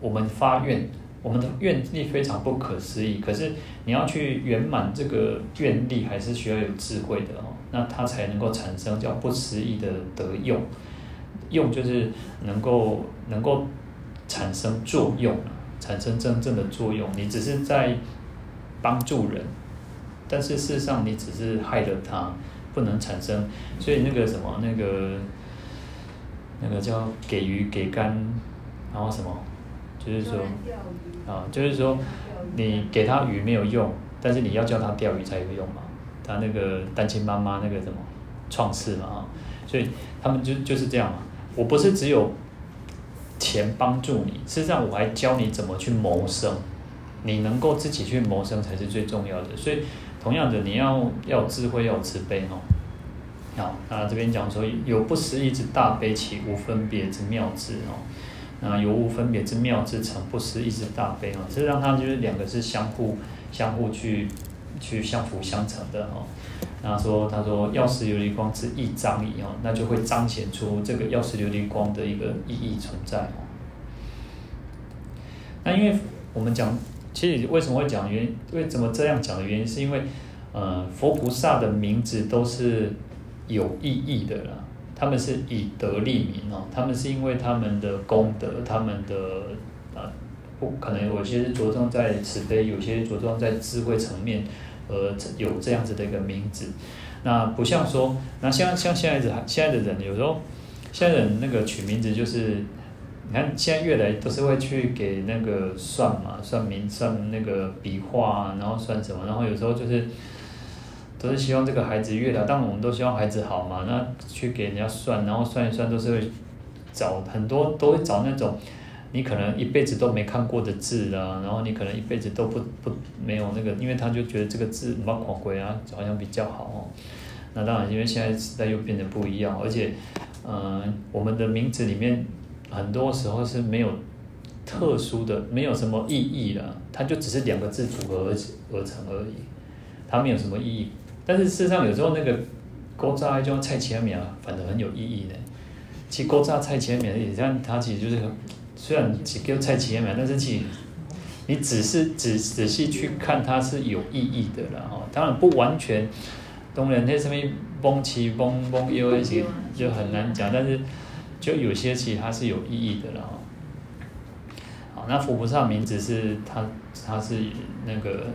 我们发愿，我们的愿力非常不可思议，可是你要去圆满这个愿力，还是需要有智慧的哦，那它才能够产生叫不思议的得用，用就是能够能够产生作用，产生真正的作用，你只是在帮助人。但是事实上，你只是害了他，不能产生。所以那个什么，那个那个叫给鱼给竿，然后什么，就是说啊，就是说你给他鱼没有用，但是你要叫他钓鱼才有用嘛。他那个单亲妈妈那个什么创世嘛啊，所以他们就就是这样嘛。我不是只有钱帮助你，事实上我还教你怎么去谋生。你能够自己去谋生才是最重要的，所以。同样的，你要要有智慧，要有慈悲哦。好，那这边讲说有不思议之大悲，起无分别之妙智哦。那有无分别之妙智，成不思议之大悲哦。这让它就是两个是相互相互去去相辅相成的哦。那说他说药师琉璃光之意彰矣哦，那就会彰显出这个药师琉璃光的一个意义存在哦。那因为我们讲，其实为什么会讲原？为什么这样讲的原因，是因为呃佛菩萨的名字都是有意义的啦，他们是以德立名哦，他们是因为他们的功德，他们的不可能有些是着重在慈悲，有些着重在智慧层面。呃，有这样子的一个名字，那不像说，那像像现在子现在的人，有时候现在人那个取名字就是，你看现在越来都是会去给那个算嘛，算名算那个笔画，然后算什么，然后有时候就是都是希望这个孩子越来，当然我们都希望孩子好嘛，那去给人家算，然后算一算都是会找很多都会找那种。你可能一辈子都没看过的字啊，然后你可能一辈子都不不没有那个，因为他就觉得这个字蛮可贵啊，好像比较好哦。那当然，因为现在时代又变得不一样，而且，嗯、我们的名字里面很多时候是没有特殊的，没有什么意义的，它就只是两个字组合而而成而已，它没有什么意义。但是事实上，有时候那个勾扎就蔡前面啊，反正很有意义的。其实古早蔡前面也像它其实就是。虽然只叫菜市仔，但是其你只是仔仔细去看，它是有意义的了哈。当然不完全，当然那什么崩起崩崩腰那些就很难讲，但是就有些其实它是有意义的了哈。好，那佛菩萨名字是它，它是那个，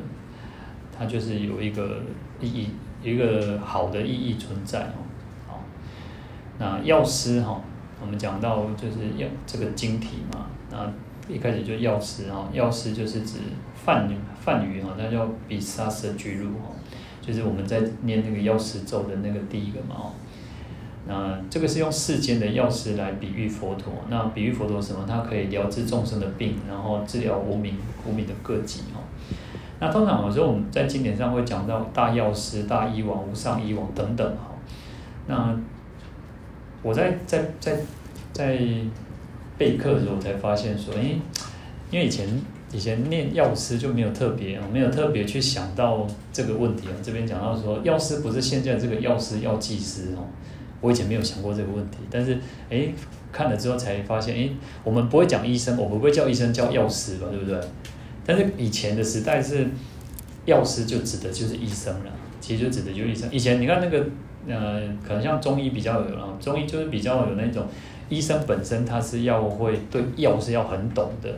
它就是有一个意义，一个好的意义存在哦。好，那药师哈。我们讲到就是要这个晶体嘛，那一开始就药师啊，药师就是指梵梵语哈，那叫比沙舍俱卢哈，就是我们在念那个药师咒的那个第一个嘛哦。那这个是用世间的药师来比喻佛陀，那比喻佛陀什么？它可以疗治众生的病，然后治疗无明无明的各疾哈。那通常有时候我们在经典上会讲到大药师、大医王、无上医王等等哈，那。我在在在在备课的时候，我才发现说，诶，因为以前以前念药师就没有特别，没有特别去想到这个问题啊。这边讲到说，药师不是现在这个药师药剂师哦，我以前没有想过这个问题，但是诶，看了之后才发现，诶，我们不会讲医生，我们不会叫医生叫药师吧，对不对？但是以前的时代是药师就指的就是医生了，其实就指的就是医生。以前你看那个。呃，可能像中医比较有，中医就是比较有那种医生本身他是要会对药是要很懂的，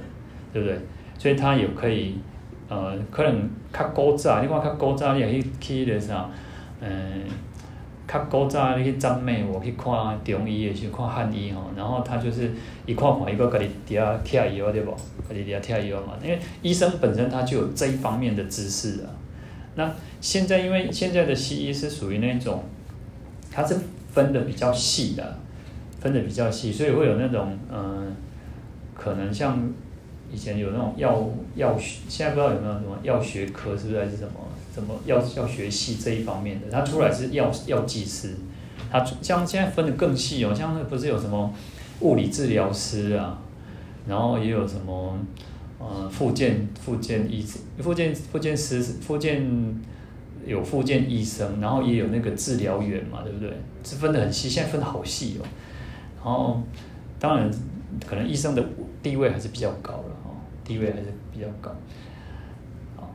对不对？所以他也可以，呃，可能较古早，你看较古早你也去去的啥，嗯、呃，较古早你去赞美我去看中医的去看汉医吼，然后他就是一看看一个家己底下贴药对不？家己底下贴药嘛，因为医生本身他就有这一方面的知识啊。那现在因为现在的西医是属于那种。它是分的比较细的，分的比较细，所以会有那种嗯、可能像以前有那种药药学，现在不知道有没有什么药学科，是不是还是什么什么药药学系这一方面的？它出来是药药剂师，它像现在分的更细哦，像那不是有什么物理治疗师啊，然后也有什么呃，复健复健医复健复健师复健。有复健医生，然后也有那个治疗员嘛，对不对？是分得很细，现在分得好细哦。然后，当然，可能医生的地位还是比较高的哦，地位还是比较高。好，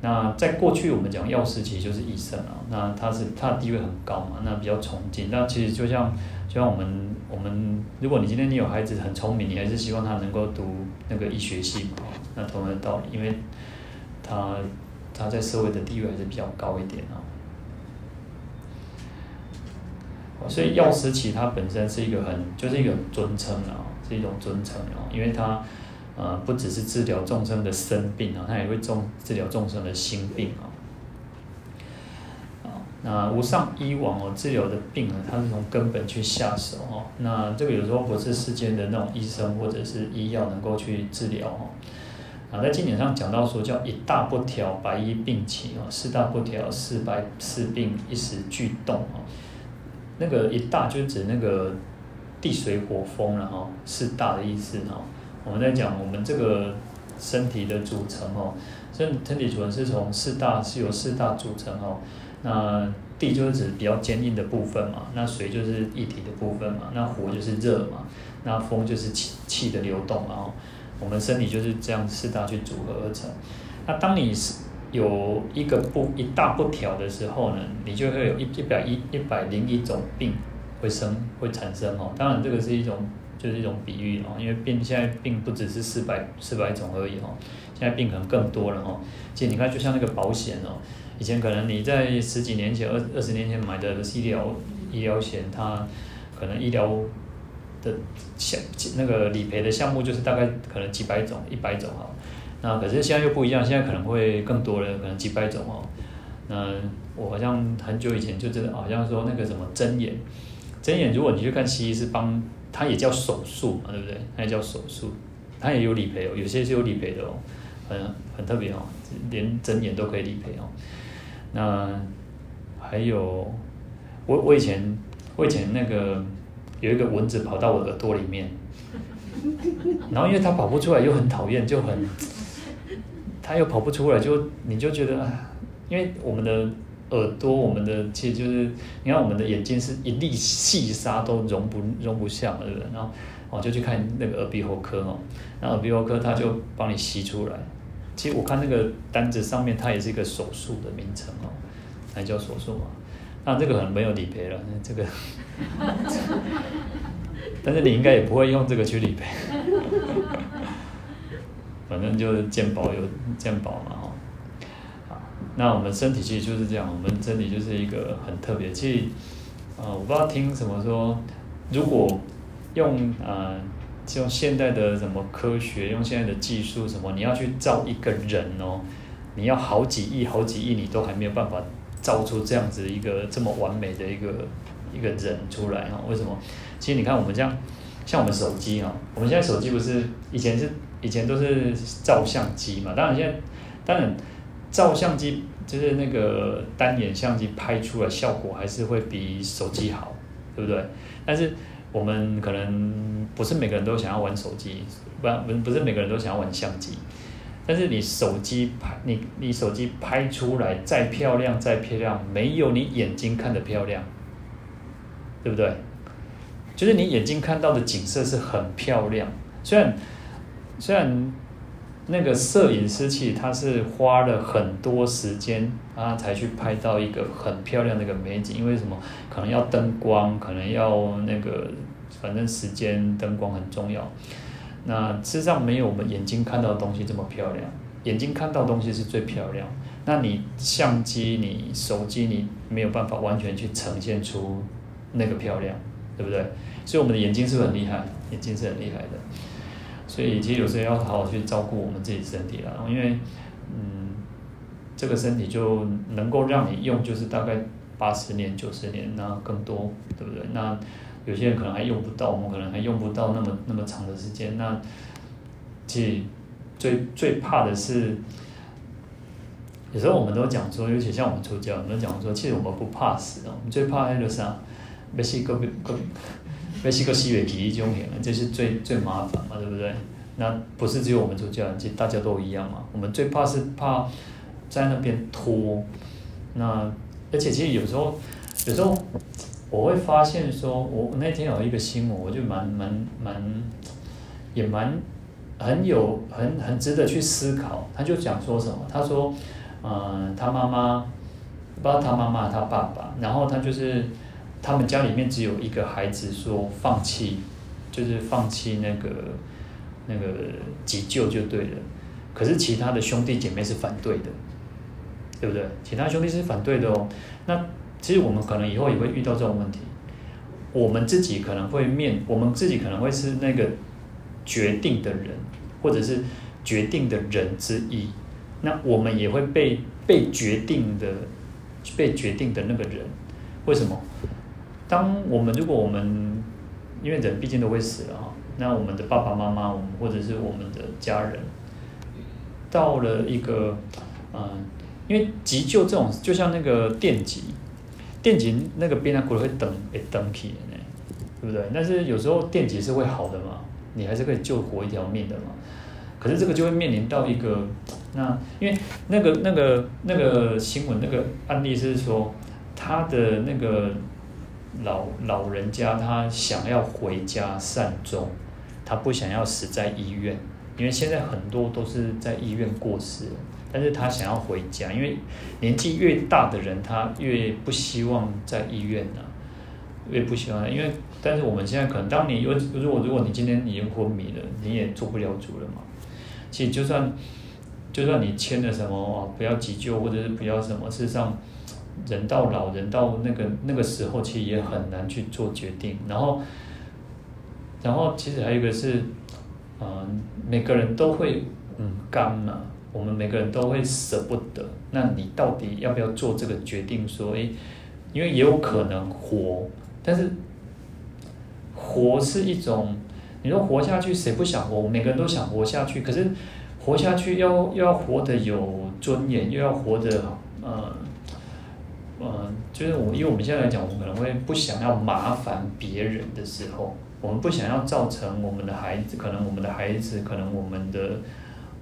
那在过去我们讲药师其实就是医生啊，那他是他的地位很高嘛，那比较崇敬。那其实就像就像我们我们，如果你今天你有孩子很聪明，你还是希望他能够读那个医学系嘛，那同样的道理，因为他。他在社会的地位还是比较高一点哦，所以药师其实他本身是一个很，就是一个尊称啊，是一种尊称啊，因为他呃不只是治疗众生的生病啊，他也会重治疗众生的心病啊。啊，那无上医王哦，治疗的病呢，他是从根本去下手哦。那这个有时候不是世间的那种医生或者是医药能够去治疗哦。啊，在经典上讲到说，叫一大不调，百医并起啊；四大不调，四百四病一时俱动啊。那个一大就指那个地水火风了哈，四大的意思哈。我们在讲我们这个身体的组成哦，身身体组成是从四大是由四大组成哦。那地就是指比较坚硬的部分嘛，那水就是液体的部分嘛，那火就是热嘛，那风就是气气的流动嘛。我们身体就是这样四大去组合而成。那当你是有一个不一大不调的时候呢，你就会有一一百一一百零一种病会生会产生哦。当然这个是一种就是一种比喻哦，因为病现在病不只是四百四百种而已哦，现在病可能更多了哦。其实你看，就像那个保险哦。以前可能你在十几年前、二二十年前买的医疗医疗险，它可能医疗的项那个理赔的项目就是大概可能几百种、一百种哈。那可是现在又不一样，现在可能会更多了，可能几百种哦。那我好像很久以前就真的好像说那个什么针眼，针眼如果你去看西医是帮，它也叫手术嘛，对不对？它也叫手术，它也有理赔哦，有些是有理赔的哦，很很特别哦，连针眼都可以理赔哦。那还有，我我以前我以前那个有一个蚊子跑到我耳朵里面，然后因为它跑不出来又很讨厌，就很，它又跑不出来，就你就觉得啊，因为我们的耳朵，我们的其实就是，你看我们的眼睛是一粒细沙都容不容不下嘛，对不对？然后我就去看那个耳鼻喉科哦，那耳鼻喉科他就帮你吸出来。其实我看那个单子上面，它也是一个手术的名称哦，还叫手术嘛。那这个可能没有理赔了，这个，但是你应该也不会用这个去理赔，反正就是健保有健保嘛哈。那我们身体其实就是这样，我们身体就是一个很特别。其实，呃，我不知道听什么说，如果用呃。用现代的什么科学，用现在的技术什么，你要去造一个人哦，你要好几亿、好几亿，你都还没有办法造出这样子一个这么完美的一个一个人出来哦。为什么？其实你看我们这样，像我们手机啊，我们现在手机不是以前是以前都是照相机嘛，当然现在当然照相机就是那个单眼相机拍出来效果还是会比手机好，对不对？但是。我们可能不是每个人都想要玩手机，不不不是每个人都想要玩相机，但是你手机拍你你手机拍出来再漂亮再漂亮，没有你眼睛看的漂亮，对不对？就是你眼睛看到的景色是很漂亮，虽然虽然。那个摄影师其实他是花了很多时间啊，才去拍到一个很漂亮的一个美景。因为什么？可能要灯光，可能要那个，反正时间灯光很重要。那事实上没有我们眼睛看到的东西这么漂亮。眼睛看到的东西是最漂亮。那你相机、你手机，你没有办法完全去呈现出那个漂亮，对不对？所以我们的眼睛是不是很厉害？眼睛是很厉害的。所以其实有时候要好好去照顾我们自己身体了，因为，嗯，这个身体就能够让你用，就是大概八十年、九十年，那更多，对不对？那有些人可能还用不到，我们可能还用不到那么那么长的时间。那其实最最怕的是，有时候我们都讲说，尤其像我们出家，我们讲说，其实我们不怕死，我们最怕那个啥，没事个个。被西个西月体一种型，这是最最麻烦嘛，对不对？那不是只有我们出家人，其实大家都一样嘛。我们最怕是怕在那边拖。那而且其实有时候，有时候我会发现说，我那天有一个新闻，我就蛮蛮蛮也蛮很有很很值得去思考。他就讲说什么？他说，嗯、呃，他妈妈不知道他妈妈他爸爸，然后他就是。他们家里面只有一个孩子说放弃，就是放弃那个那个急救就对了。可是其他的兄弟姐妹是反对的，对不对？其他兄弟是反对的哦。那其实我们可能以后也会遇到这种问题，我们自己可能会面，我们自己可能会是那个决定的人，或者是决定的人之一。那我们也会被被决定的被决定的那个人，为什么？当我们如果我们，因为人毕竟都会死了哈，那我们的爸爸妈妈，我们或者是我们的家人，到了一个，嗯，因为急救这种就像那个电击，电击那个边啊，骨会等会等起的，对不对？但是有时候电击是会好的嘛，你还是可以救活一条命的嘛。可是这个就会面临到一个，那因为那个那个那个新闻那个案例是说，他的那个老老人家他想要回家善终，他不想要死在医院，因为现在很多都是在医院过世。但是他想要回家，因为年纪越大的人，他越不希望在医院呢、啊，越不希望。因为，但是我们现在可能，当你有如果如果你今天已经昏迷了，你也做不了主了嘛。其实就算就算你签了什么哦，不要急救或者是不要什么，事实上，人到老人到那个那个时候，其实也很难去做决定。然后，然后其实还有一个是，嗯、呃，每个人都会嗯干嘛？我们每个人都会舍不得，那你到底要不要做这个决定？说，诶，因为也有可能活，但是活是一种，你说活下去，谁不想活？每个人都想活下去，可是活下去要要活得有尊严，又要活得，呃，呃，就是我，因为我们现在来讲，我们可能会不想要麻烦别人的时候，我们不想要造成我们的孩子，可能我们的孩子，可能我们的。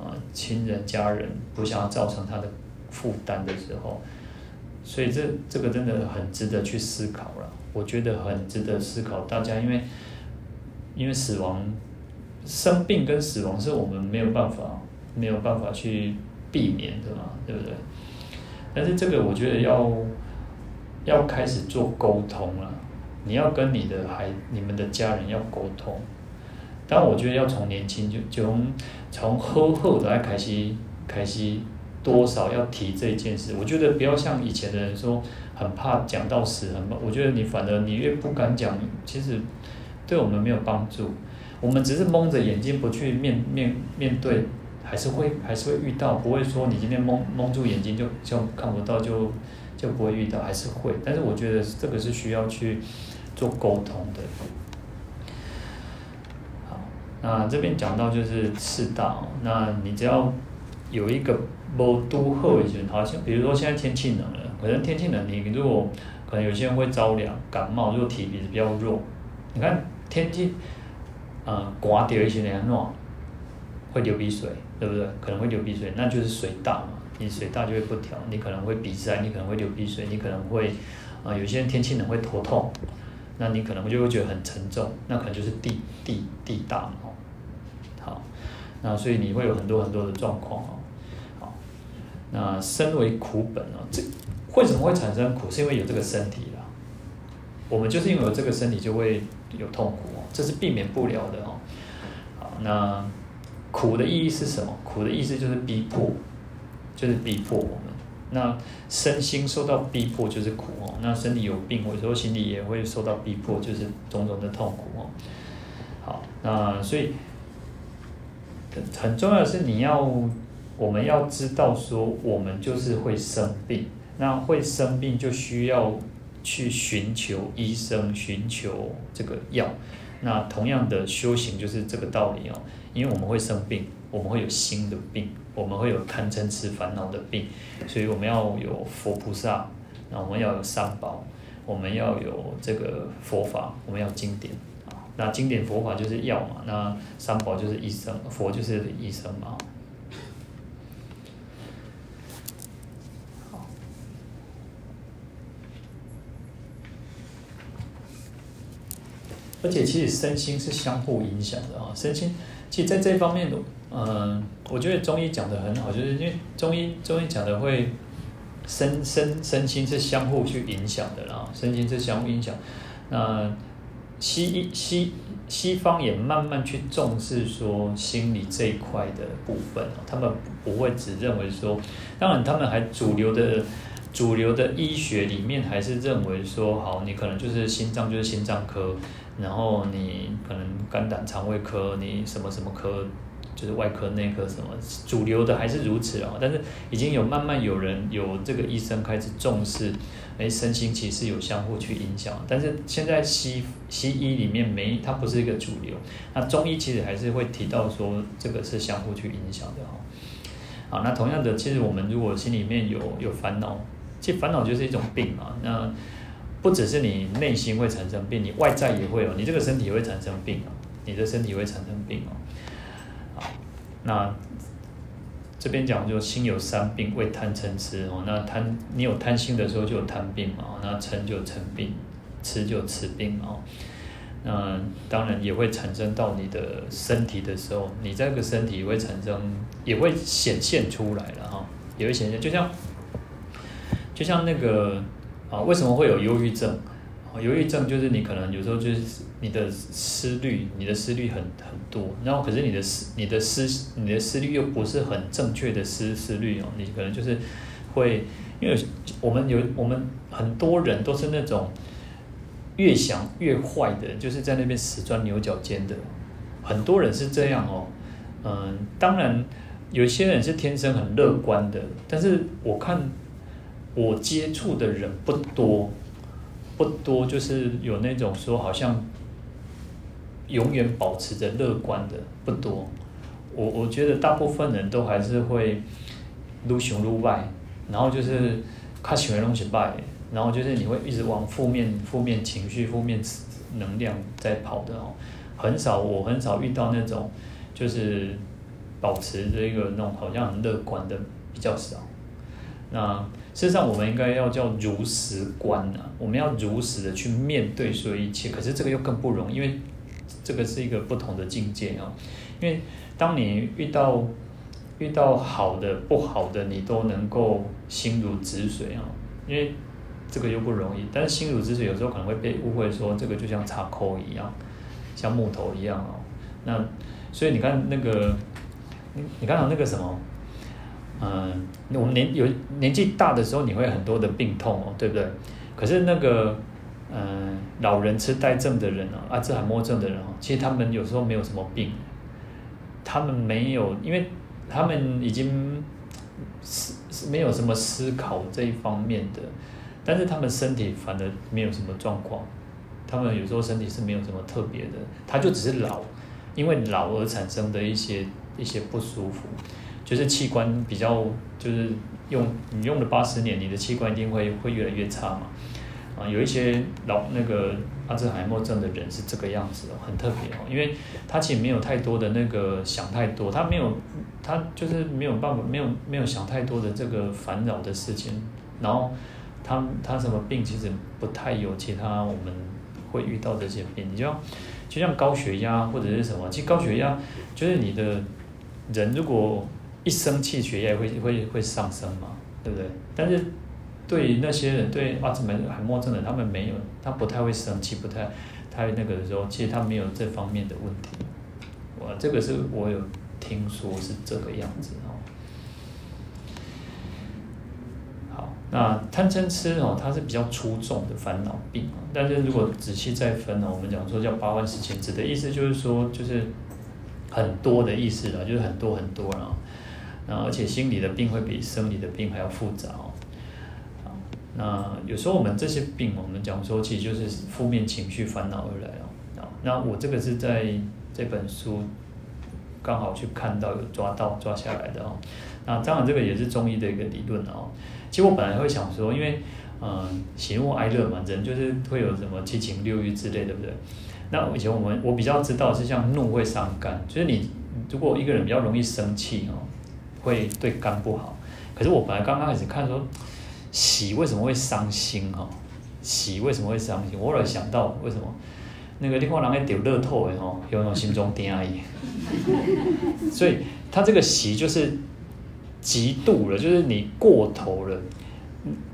啊，亲人家人不想要造成他的负担的时候，所以这这个真的很值得去思考了。我觉得很值得思考，大家因为因为死亡、生病跟死亡是我们没有办法没有办法去避免的嘛，对不对？但是这个我觉得要要开始做沟通了，你要跟你的孩、你们的家人要沟通。但我觉得要从年轻就就从从呵呵的来开始开始多少要提这件事。我觉得不要像以前的人说很怕讲到死，很怕。我觉得你反而你越不敢讲，其实对我们没有帮助。我们只是蒙着眼睛不去面面面对，还是会还是会遇到。不会说你今天蒙蒙住眼睛就就看不到就就不会遇到，还是会。但是我觉得这个是需要去做沟通的。好那这边讲到就是四大，那你只要有一个无拄好的时候，好像比如说现在天气冷了，可能天气冷，你如果可能有些人会着凉、感冒，如果体比较弱，你看天气，呃，刮掉一些凉暖，会流鼻水，对不对？可能会流鼻水，那就是水大嘛，你水大就会不调，你可能会鼻塞，你可能会流鼻水，你可能会，啊、有些人天气冷会头痛，那你可能就会觉得很沉重，那可能就是地地地大嘛。好，那所以你会有很多很多的状况哦。好，那身为苦本哦，这为什么会产生苦？是因为有这个身体啦。我们就是因为有这个身体，就会有痛苦哦，这是避免不了的哦。好，那苦的意义是什么？苦的意思就是逼迫，就是逼迫我们。那身心受到逼迫就是苦哦。那身体有病，或者说心里也会受到逼迫，就是种种的痛苦哦。好，那所以。很重要的是，你要我们要知道说，我们就是会生病，那会生病就需要去寻求医生，寻求这个药。那同样的修行就是这个道理哦，因为我们会生病，我们会有新的病，我们会有贪嗔痴烦恼的病，所以我们要有佛菩萨，那我们要有三宝，我们要有这个佛法，我们要经典啊。那经典佛法就是药嘛，那三宝就是医生，佛就是医生嘛。而且其实身心是相互影响的啊，身心其实在这方面，嗯，我觉得中医讲的很好，就是因为中医中医讲的会身身身心是相互去影响的啦，身心是相互影响，那。西医西西方也慢慢去重视说心理这一块的部分，他们不会只认为说，当然他们还主流的主流的医学里面还是认为说，好，你可能就是心脏就是心脏科，然后你可能肝胆肠胃科，你什么什么科。就是外科、内科什么，主流的还是如此啊。但是已经有慢慢有人有这个医生开始重视，哎，身心其实有相互去影响。但是现在西西医里面没，它不是一个主流。那中医其实还是会提到说，这个是相互去影响的哈。好，那同样的，其实我们如果心里面有有烦恼，其实烦恼就是一种病嘛。那不只是你内心会产生病，你外在也会哦，你这个身体会产生病啊，你的身体会产生病哦。那这边讲就心有三病，为贪嗔痴哦。那贪你有贪心的时候就有贪病嘛，那嗔就嗔病，痴就痴病哦。那当然也会产生到你的身体的时候，你这个身体也会产生，也会显现出来了哈，也会显现，就像就像那个啊，为什么会有忧郁症？啊，忧郁症就是你可能有时候就是你的思虑，你的思虑很很多，然后可是你的思你的思你的思虑又不是很正确的思思虑哦，你可能就是会，因为我们有我们很多人都是那种。越想越坏的，就是在那边死钻牛角尖的，很多人是这样哦。嗯，当然有些人是天生很乐观的，但是我看我接触的人不多，不多，就是有那种说好像永远保持着乐观的不多。我我觉得大部分人都还是会撸熊撸败，然后就是看喜欢东西败。然后就是你会一直往负面、负面情绪、负面能量在跑的哦，很少，我很少遇到那种就是保持这个那种好像很乐观的比较少。那事实上，我们应该要叫如实观啊，我们要如实的去面对所有一切。可是这个又更不容易，因为这个是一个不同的境界啊。因为当你遇到遇到好的、不好的，你都能够心如止水啊，因为。这个又不容易，但是心如止水有时候可能会被误会说这个就像插扣一样，像木头一样哦。那所以你看那个，你你看到那个什么，嗯，我们年有年纪大的时候，你会很多的病痛哦，对不对？可是那个，嗯，老人痴呆症的人哦，阿兹海默症的人哦，其实他们有时候没有什么病，他们没有，因为他们已经思是没有什么思考这一方面的。但是他们身体反而没有什么状况，他们有时候身体是没有什么特别的，他就只是老，因为老而产生的一些一些不舒服，就是器官比较就是用你用了八十年，你的器官一定会会越来越差嘛，啊，有一些老那个阿兹海默症的人是这个样子的，很特别哦，因为他其实没有太多的那个想太多，他没有他就是没有办法没有没有想太多的这个烦恼的事情，然后。他他什么病其实不太有其他我们会遇到这些病，你就像就像高血压或者是什么，其实高血压就是你的人如果一生气，血压会会会上升嘛，对不对？但是对于那些人对阿兹海默症的人，他们没有，他不太会生气，不太他那个的时候，其实他没有这方面的问题。我这个是我有听说是这个样子哦。好那贪嗔痴哦，它是比较粗重的烦恼病，但是如果仔细再分呢，我们讲说叫八万四千支的意思就是说，就是很多的意思了，就是很多很多了。那而且心理的病会比生理的病还要复杂哦。那有时候我们这些病，我们讲说其实就是负面情绪烦恼而来哦。那我这个是在这本书刚好去看到有抓到抓下来的哦。那当然这个也是中医的一个理论哦。其实我本来会想说，因为，嗯、喜怒哀乐嘛，人就是会有什么七情六欲之类，对不对？那以前我们我比较知道是像怒会伤肝，就是你如果一个人比较容易生气哦，会对肝不好。可是我本来刚刚开始看说，喜为什么会伤心哈？喜为什么会伤心？我后来想到为什么？那个你看人家丢乐透的吼，有那种心中惊意，所以他这个喜就是。极度了，就是你过头了，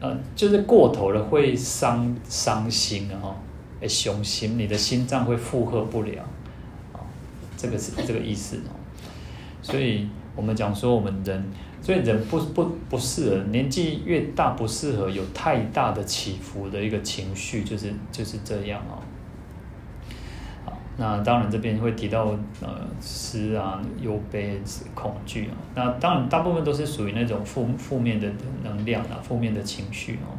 呃，就是过头了会伤伤心的哈，哎，雄心，你的心脏会负荷不了，啊，这个是这个意思哦。所以我们讲说我们人，所以人不不不适合年纪越大不适合有太大的起伏的一个情绪，就是就是这样哦。那当然这边会提到呃思啊、忧悲、恐惧啊。那当然大部分都是属于那种负负面的能量啊、负面的情绪哦。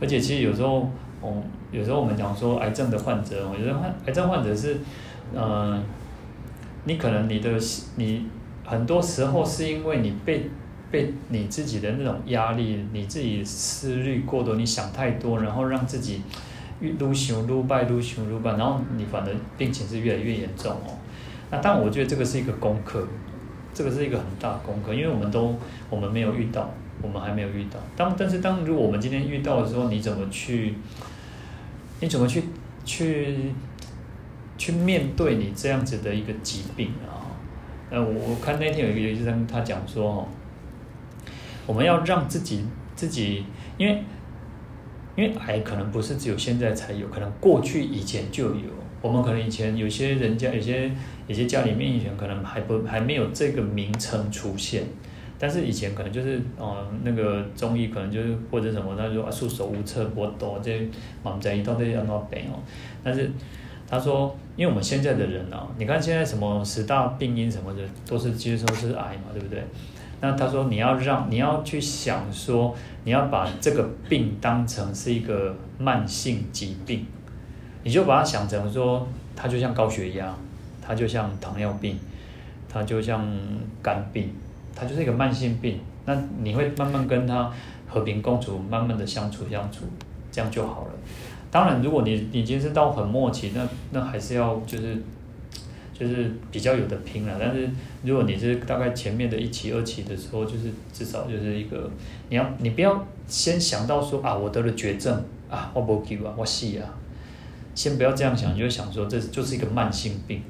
而且其实有时候，哦，有时候我们讲说癌症的患者，有时候癌症患者是，呃，你可能你的你很多时候是因为你被被你自己的那种压力，你自己思虑过多，你想太多，然后让自己。越愈想愈败，愈想愈败，然后你反而病情是越来越严重哦。那但我觉得这个是一个功课，这个是一个很大的功课，因为我们都我们没有遇到，我们还没有遇到。当但是当如果我们今天遇到的时候，你怎么去？你怎么去去去面对你这样子的一个疾病啊？呃，我我看那天有一个医生他讲说哦，我们要让自己自己，因为因为癌可能不是只有现在才有，可能过去以前就有。我们可能以前有些人家有些有些家里面以前可能还不还没有这个名称出现，但是以前可能就是呃那个中医可能就是或者什么，他说啊束手无策，我懂这蛮在一到底要怎么办哦。但是他说，因为我们现在的人啊，你看现在什么十大病因什么的都是其实都是癌嘛，对不对？那他说你要让你要去想说，你要把这个病当成是一个慢性疾病。你就把它想成说，它就像高血压，它就像糖尿病，它就像肝病，它就是一个慢性病。那你会慢慢跟它和平共处，慢慢的相处相处，这样就好了。当然，如果你已经是到很末期，那那还是要就是就是比较有的拼了。但是如果你是大概前面的一期二期的时候，就是至少就是一个你要你不要先想到说啊，我得了绝症啊，我不救啊，我死啊。先不要这样想，就想说这就是一个慢性病。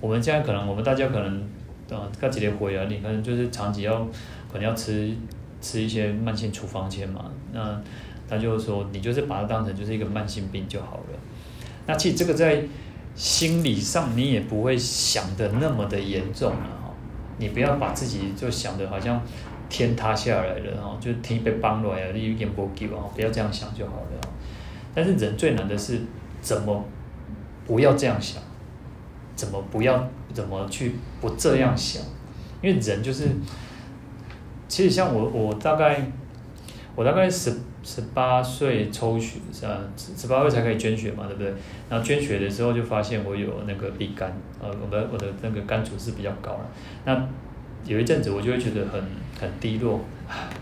我们现在可能，我们大家可能，呃，刚几天回啊，你可能就是长期要，可能要吃吃一些慢性处方箋嘛。那他就是说，你就是把它当成就是一个慢性病就好了。那其实这个在心理上你也不会想的那么的严重了哈。你不要把自己就想的好像天塌下来了哈，就天被崩了呀，你有点不给啊，不要这样想就好了。但是人最难的是。怎么不要这样想？怎么不要？怎么去不这样想？因为人就是，其实像我，我大概，我大概十十八岁抽血，呃，十八岁才可以捐血嘛，对不对？然后捐血的时候就发现我有那个 B 肝，呃，我的我的那个肝组织比较高了。那有一阵子我就会觉得很很低落，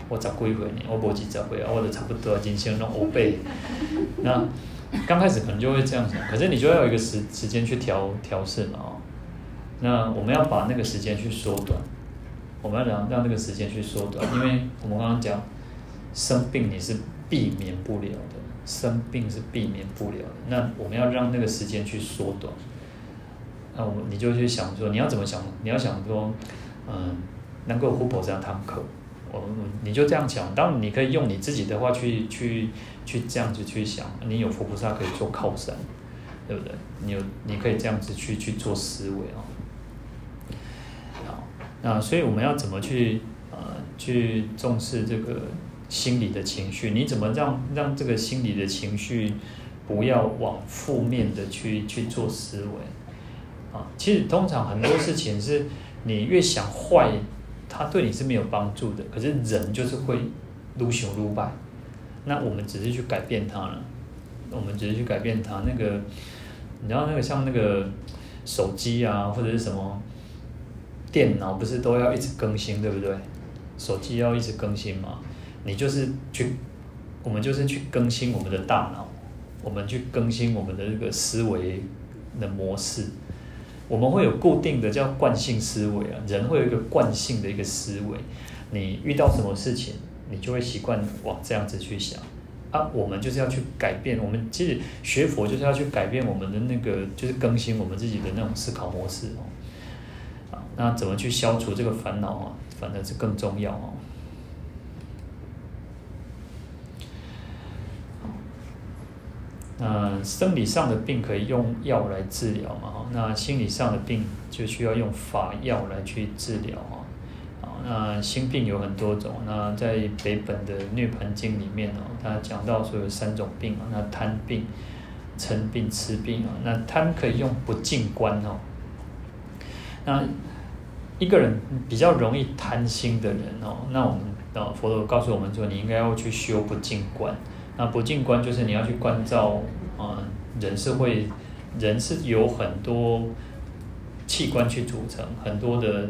我咋过一回呢？我搏几咋回啊？我的差不多今天让欧背，那。刚开始可能就会这样想，可是你就要有一个时时间去调调试嘛，哦，那我们要把那个时间去缩短，我们要让让那个时间去缩短，因为我们刚刚讲生病你是避免不了的，生病是避免不了的，那我们要让那个时间去缩短，那我你就去想说你要怎么想，你要想说，嗯，能够互补这样堂课。我你就这样想，当然你可以用你自己的话去去去这样子去想，你有佛菩萨可以做靠山，对不对？你有你可以这样子去去做思维啊。好，那所以我们要怎么去呃去重视这个心理的情绪？你怎么让让这个心理的情绪不要往负面的去去做思维？啊，其实通常很多事情是你越想坏。它对你是没有帮助的，可是人就是会撸熊撸败。那我们只是去改变它了，我们只是去改变它。那个，你知道那个像那个手机啊，或者是什么电脑，不是都要一直更新，对不对？手机要一直更新嘛。你就是去，我们就是去更新我们的大脑，我们去更新我们的这个思维的模式。我们会有固定的叫惯性思维啊，人会有一个惯性的一个思维，你遇到什么事情，你就会习惯往这样子去想啊。我们就是要去改变，我们其实学佛就是要去改变我们的那个，就是更新我们自己的那种思考模式哦。啊，那怎么去消除这个烦恼啊？反正是更重要哦。那生理上的病可以用药来治疗嘛？那心理上的病就需要用法药来去治疗啊。那心病有很多种。那在北本的《涅槃经》里面哦，他讲到说有三种病啊。那贪病、嗔病、痴病啊。那贪可以用不净观哦。那一个人比较容易贪心的人哦，那我们啊佛陀告诉我们说，你应该要去修不净观。那不净观就是你要去关照，啊、人是会，人是由很多器官去组成，很多的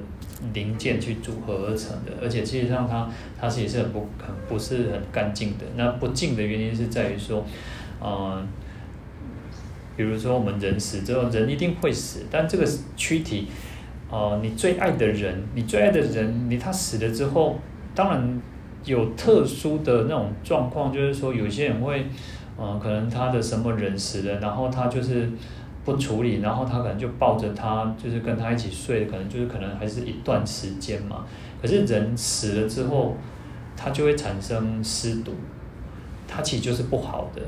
零件去组合而成的，而且其实上它它是也是很不很不是很干净的。那不净的原因是在于说，呃，比如说我们人死之后，人一定会死，但这个躯体呃，你最爱的人，你最爱的人，你他死了之后，当然有特殊的那种状况，就是说有些人会，呃，可能他的什么人死了，然后他就是不处理，然后他可能就抱着他，就是跟他一起睡，可能就是可能还是一段时间嘛。可是人死了之后，他就会产生尸毒，他其实就是不好的，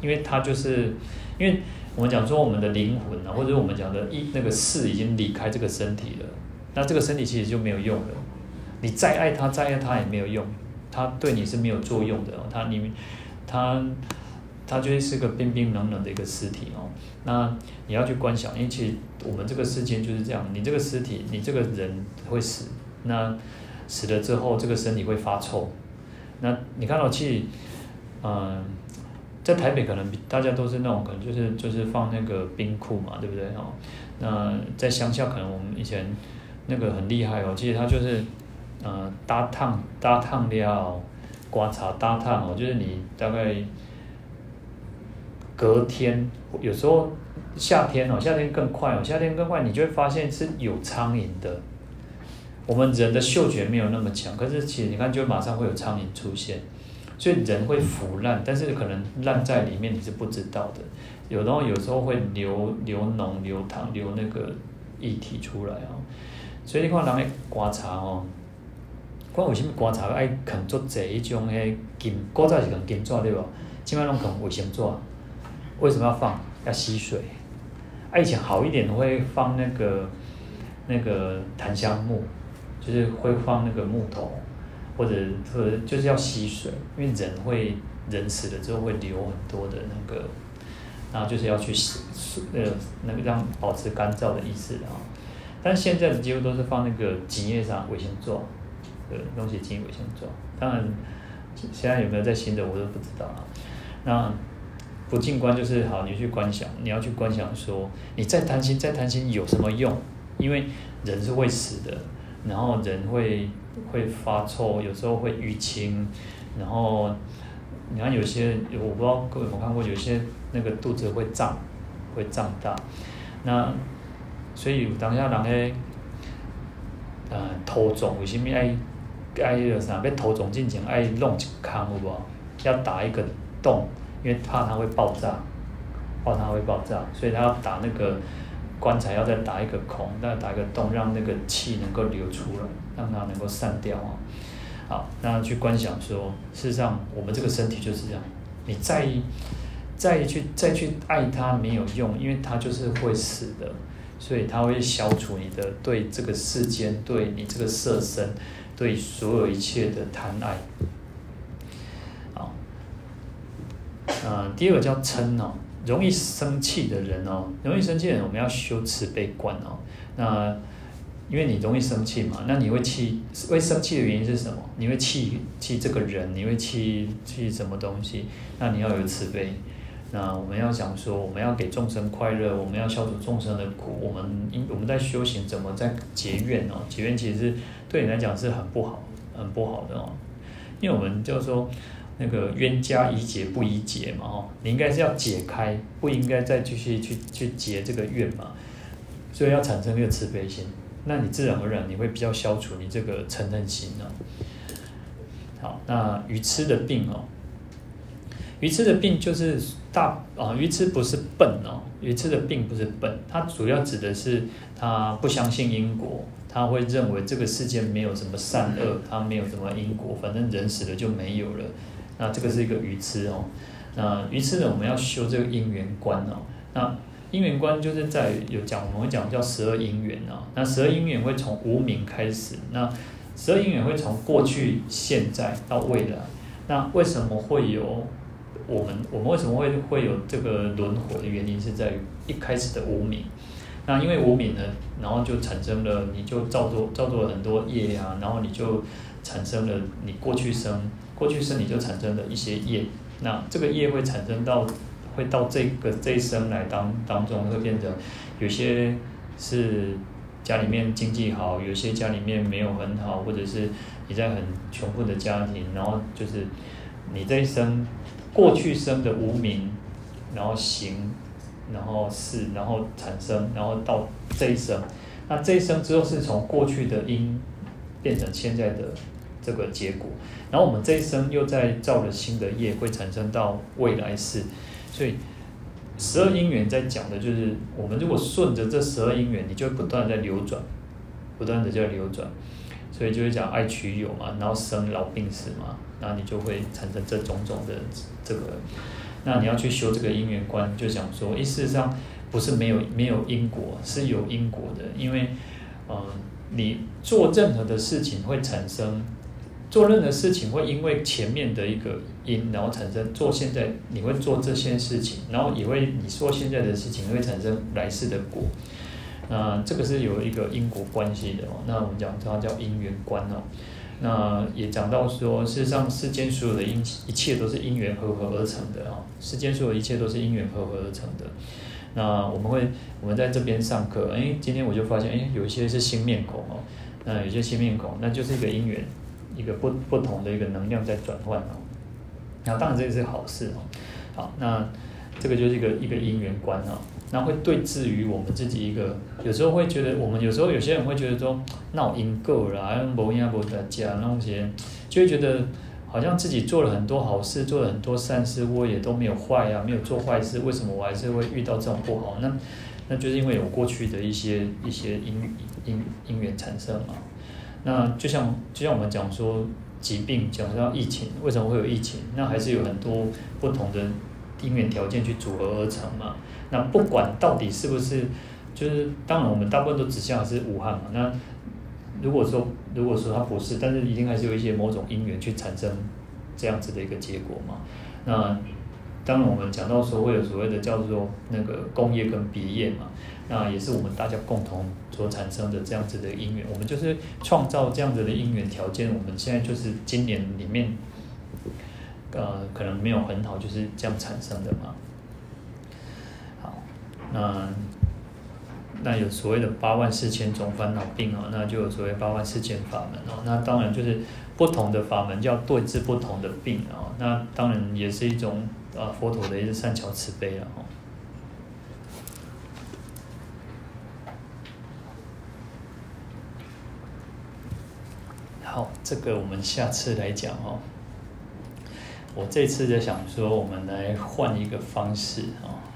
因为他就是因为。我们讲说我们的灵魂啊，或者我们讲的一那个事已经离开这个身体了，那这个身体其实就没有用了。你再爱他，再爱他也没有用，他对你是没有作用的。他你他他就是个冰冰冷冷的一个尸体哦。那你要去观想，因为其实我们这个世界就是这样，你这个尸体，你这个人会死，那死了之后，这个身体会发臭。那你看到其实，嗯。在台北可能大家都是那种可能就是就是放那个冰库嘛，对不对哦？那在乡下可能我们以前那个很厉害哦，其实它就是呃搭烫搭烫料刮茶搭烫哦，就是你大概隔天有时候夏天哦，夏天更快哦，夏天更快，你就会发现是有苍蝇的。我们人的嗅觉没有那么强，可是其实你看就马上会有苍蝇出现。所以人会腐烂，但是可能烂在里面你是不知道的。有然后有时候会流流脓、流淌、流那个液体出来哦。所以你看人爱观察哦，看为什么观察爱啃做这一种诶金，古早是啃金纸对吧？现在拢啃卫生纸，为什么要放？要吸水。啊，以前好一点会放那个那个檀香木，就是会放那个木头。或者或者就是要吸水，因为人会人死了之后会流很多的那个，然后就是要去吸，呃，那个让保持干燥的意思啊。但现在的几乎都是放那个纸页上卫生纸，呃，东西进卫生纸。当然，现在有没有在新的我都不知道啊。那不净观就是好，你去观想，你要去观想说，你再贪心再贪心有什么用？因为人是会死的，然后人会。会发臭，有时候会淤青，然后你看有些我不知道各位有没有看过，有些那个肚子会胀，会胀大。那所以当下人咧，呃，头肿为什么爱爱那个啥？要头总进前爱弄一个坑，有无？要打一个洞，因为怕它会爆炸，怕它会爆炸，所以他要打那个棺材，要再打一个孔，再打一个洞，让那个气能够流出来。让它能够散掉啊！好，那去观想说，事实上我们这个身体就是这样，你再再去再去爱它没有用，因为它就是会死的，所以它会消除你的对这个世间、对你这个色身、对所有一切的贪爱。啊，呃，第二个叫嗔哦，容易生气的人哦，容易生气的人，我们要修慈悲观哦，那。因为你容易生气嘛，那你会气，会生气的原因是什么？你会气气这个人，你会气气什么东西？那你要有慈悲。那我们要讲说，我们要给众生快乐，我们要消除众生的苦。我们因我们在修行，怎么在结怨哦？结怨其实是对你来讲是很不好、很不好的哦。因为我们就是说那个冤家宜解不宜结嘛哦，你应该是要解开，不应该再继续去去结这个怨嘛。所以要产生一个慈悲心。那你自然而然你会比较消除你这个嗔恨心哦。好，那愚痴的病哦，愚痴的病就是大啊，愚痴不是笨哦，愚痴的病不是笨，它主要指的是他不相信因果，他会认为这个世界没有什么善恶，他没有什么因果，反正人死了就没有了。那这个是一个愚痴哦。那愚痴呢，我们要修这个因缘观哦。那因缘观就是在有讲，我们会讲叫十二因缘啊。那十二因缘会从无名开始，那十二因缘会从过去、现在到未来。那为什么会有我们？我们为什么会会有这个轮回的原因是在于一开始的无明。那因为无明呢，然后就产生了，你就造作造作了很多业啊，然后你就产生了你过去生，过去生你就产生了一些业。那这个业会产生到。会到这个这一生来当当中会变成，有些是家里面经济好，有些家里面没有很好，或者是你在很穷困的家庭，然后就是你这一生过去生的无明，然后行，然后是，然后产生，然后到这一生，那这一生之后是从过去的因变成现在的这个结果，然后我们这一生又在造了新的业，会产生到未来世。所以十二因缘在讲的就是，我们如果顺着这十二因缘，你就会不断在流转，不断的在流转，所以就会讲爱取有嘛，然后生老病死嘛，然后你就会产生这种种的这个。那你要去修这个因缘观，就想说，诶，事实上不是没有没有因果，是有因果的，因为，呃，你做任何的事情会产生，做任何事情会因为前面的一个因，然后产生做现在你会做这些事情，然后也会你说现在的事情会产生来世的果，那这个是有一个因果关系的哦。那我们讲它叫因缘观哦。那也讲到说，事实上世间所有的因一切都是因缘和合而成的啊，世间所有一切都是因缘和合而成的。那我们会我们在这边上课，哎，今天我就发现，哎，有一些是新面孔哦，那有些新面孔，那就是一个因缘，一个不不同的一个能量在转换哦。那当然这个是好事哦。好，那这个就是一个一个因缘观哦那会对峙于我们自己一个，有时候会觉得，我们有时候有些人会觉得说，那我因够了，啊，无因无得加那些，就会觉得好像自己做了很多好事，做了很多善事，我也都没有坏啊，没有做坏事，为什么我还是会遇到这种不好？那那就是因为有过去的一些一些因因因缘产生嘛。那就像就像我们讲说疾病，讲到疫情，为什么会有疫情？那还是有很多不同的因缘条件去组合而成嘛。那不管到底是不是，就是当然我们大部分都指向是武汉嘛。那如果说如果说它不是，但是一定还是有一些某种因缘去产生这样子的一个结果嘛。那当然我们讲到说会有所谓的叫做那个工业跟别业嘛，那也是我们大家共同所产生的这样子的因缘。我们就是创造这样子的因缘条件。我们现在就是今年里面，呃，可能没有很好，就是这样产生的嘛。那那有所谓的八万四千种烦恼病哦，那就有所谓八万四千法门哦。那当然就是不同的法门，就要对治不同的病啊。那当然也是一种啊佛陀的一个善巧慈悲了哦。好，这个我们下次来讲哦。我这次在想说，我们来换一个方式啊。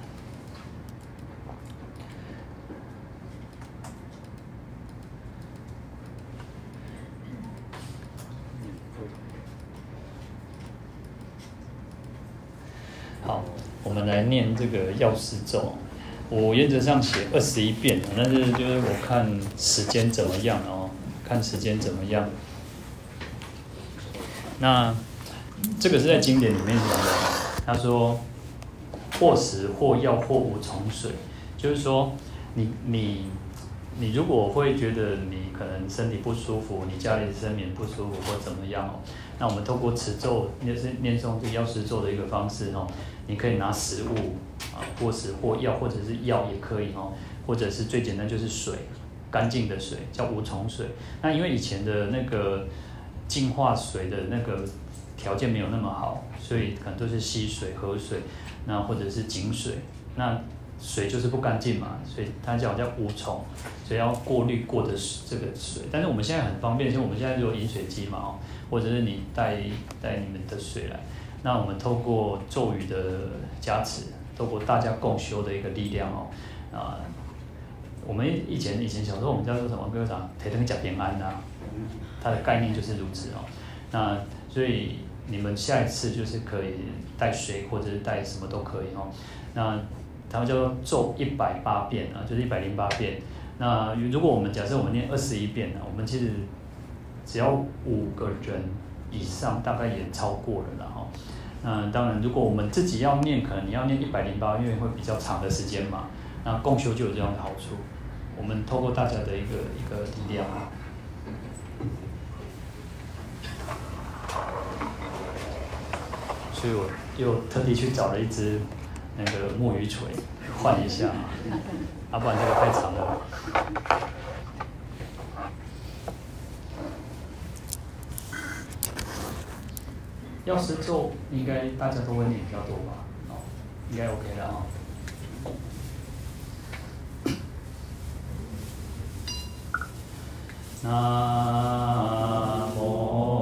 我们来念这个药师咒，我原则上写二十一遍，但是就是我看时间怎么样哦，看时间怎么样。那这个是在经典里面讲的，他说或食或药或无虫水，就是说你你你如果会觉得你可能身体不舒服，你家里生病不舒服或怎么样哦，那我们透过持咒，念是念诵这个药师咒的一个方式哦。你可以拿食物啊，或是或药，或者是药也可以哦，或者是最简单就是水，干净的水叫无虫水。那因为以前的那个净化水的那个条件没有那么好，所以可能都是溪水、河水，那或者是井水，那水就是不干净嘛，所以它叫叫无虫，所以要过滤过的这个水。但是我们现在很方便，像我们现在有饮水机嘛哦，或者是你带带你们的水来。那我们透过咒语的加持，透过大家共修的一个力量哦，啊，我们以前以前小时候我们叫做什么？比如讲“提灯甲平安”呐，它的概念就是如此哦。那所以你们下一次就是可以带水或者是带什么都可以哦。那他们叫做咒一百八遍啊，就是一百零八遍。那如果我们假设我们念二十一遍呢，我们其实只要五个人以上，大概也超过了啦。嗯，当然，如果我们自己要念，可能你要念一百零八，因为会比较长的时间嘛。那共修就有这样的好处，我们透过大家的一个一个力量。所以我又特地去找了一支那个木鱼锤换一下，要、啊、不然这个太长了。要是做应该大家都问你比较多吧哦应该 ok 了啊。南无。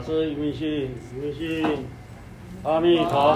师，一命信，一命信，阿弥陀佛。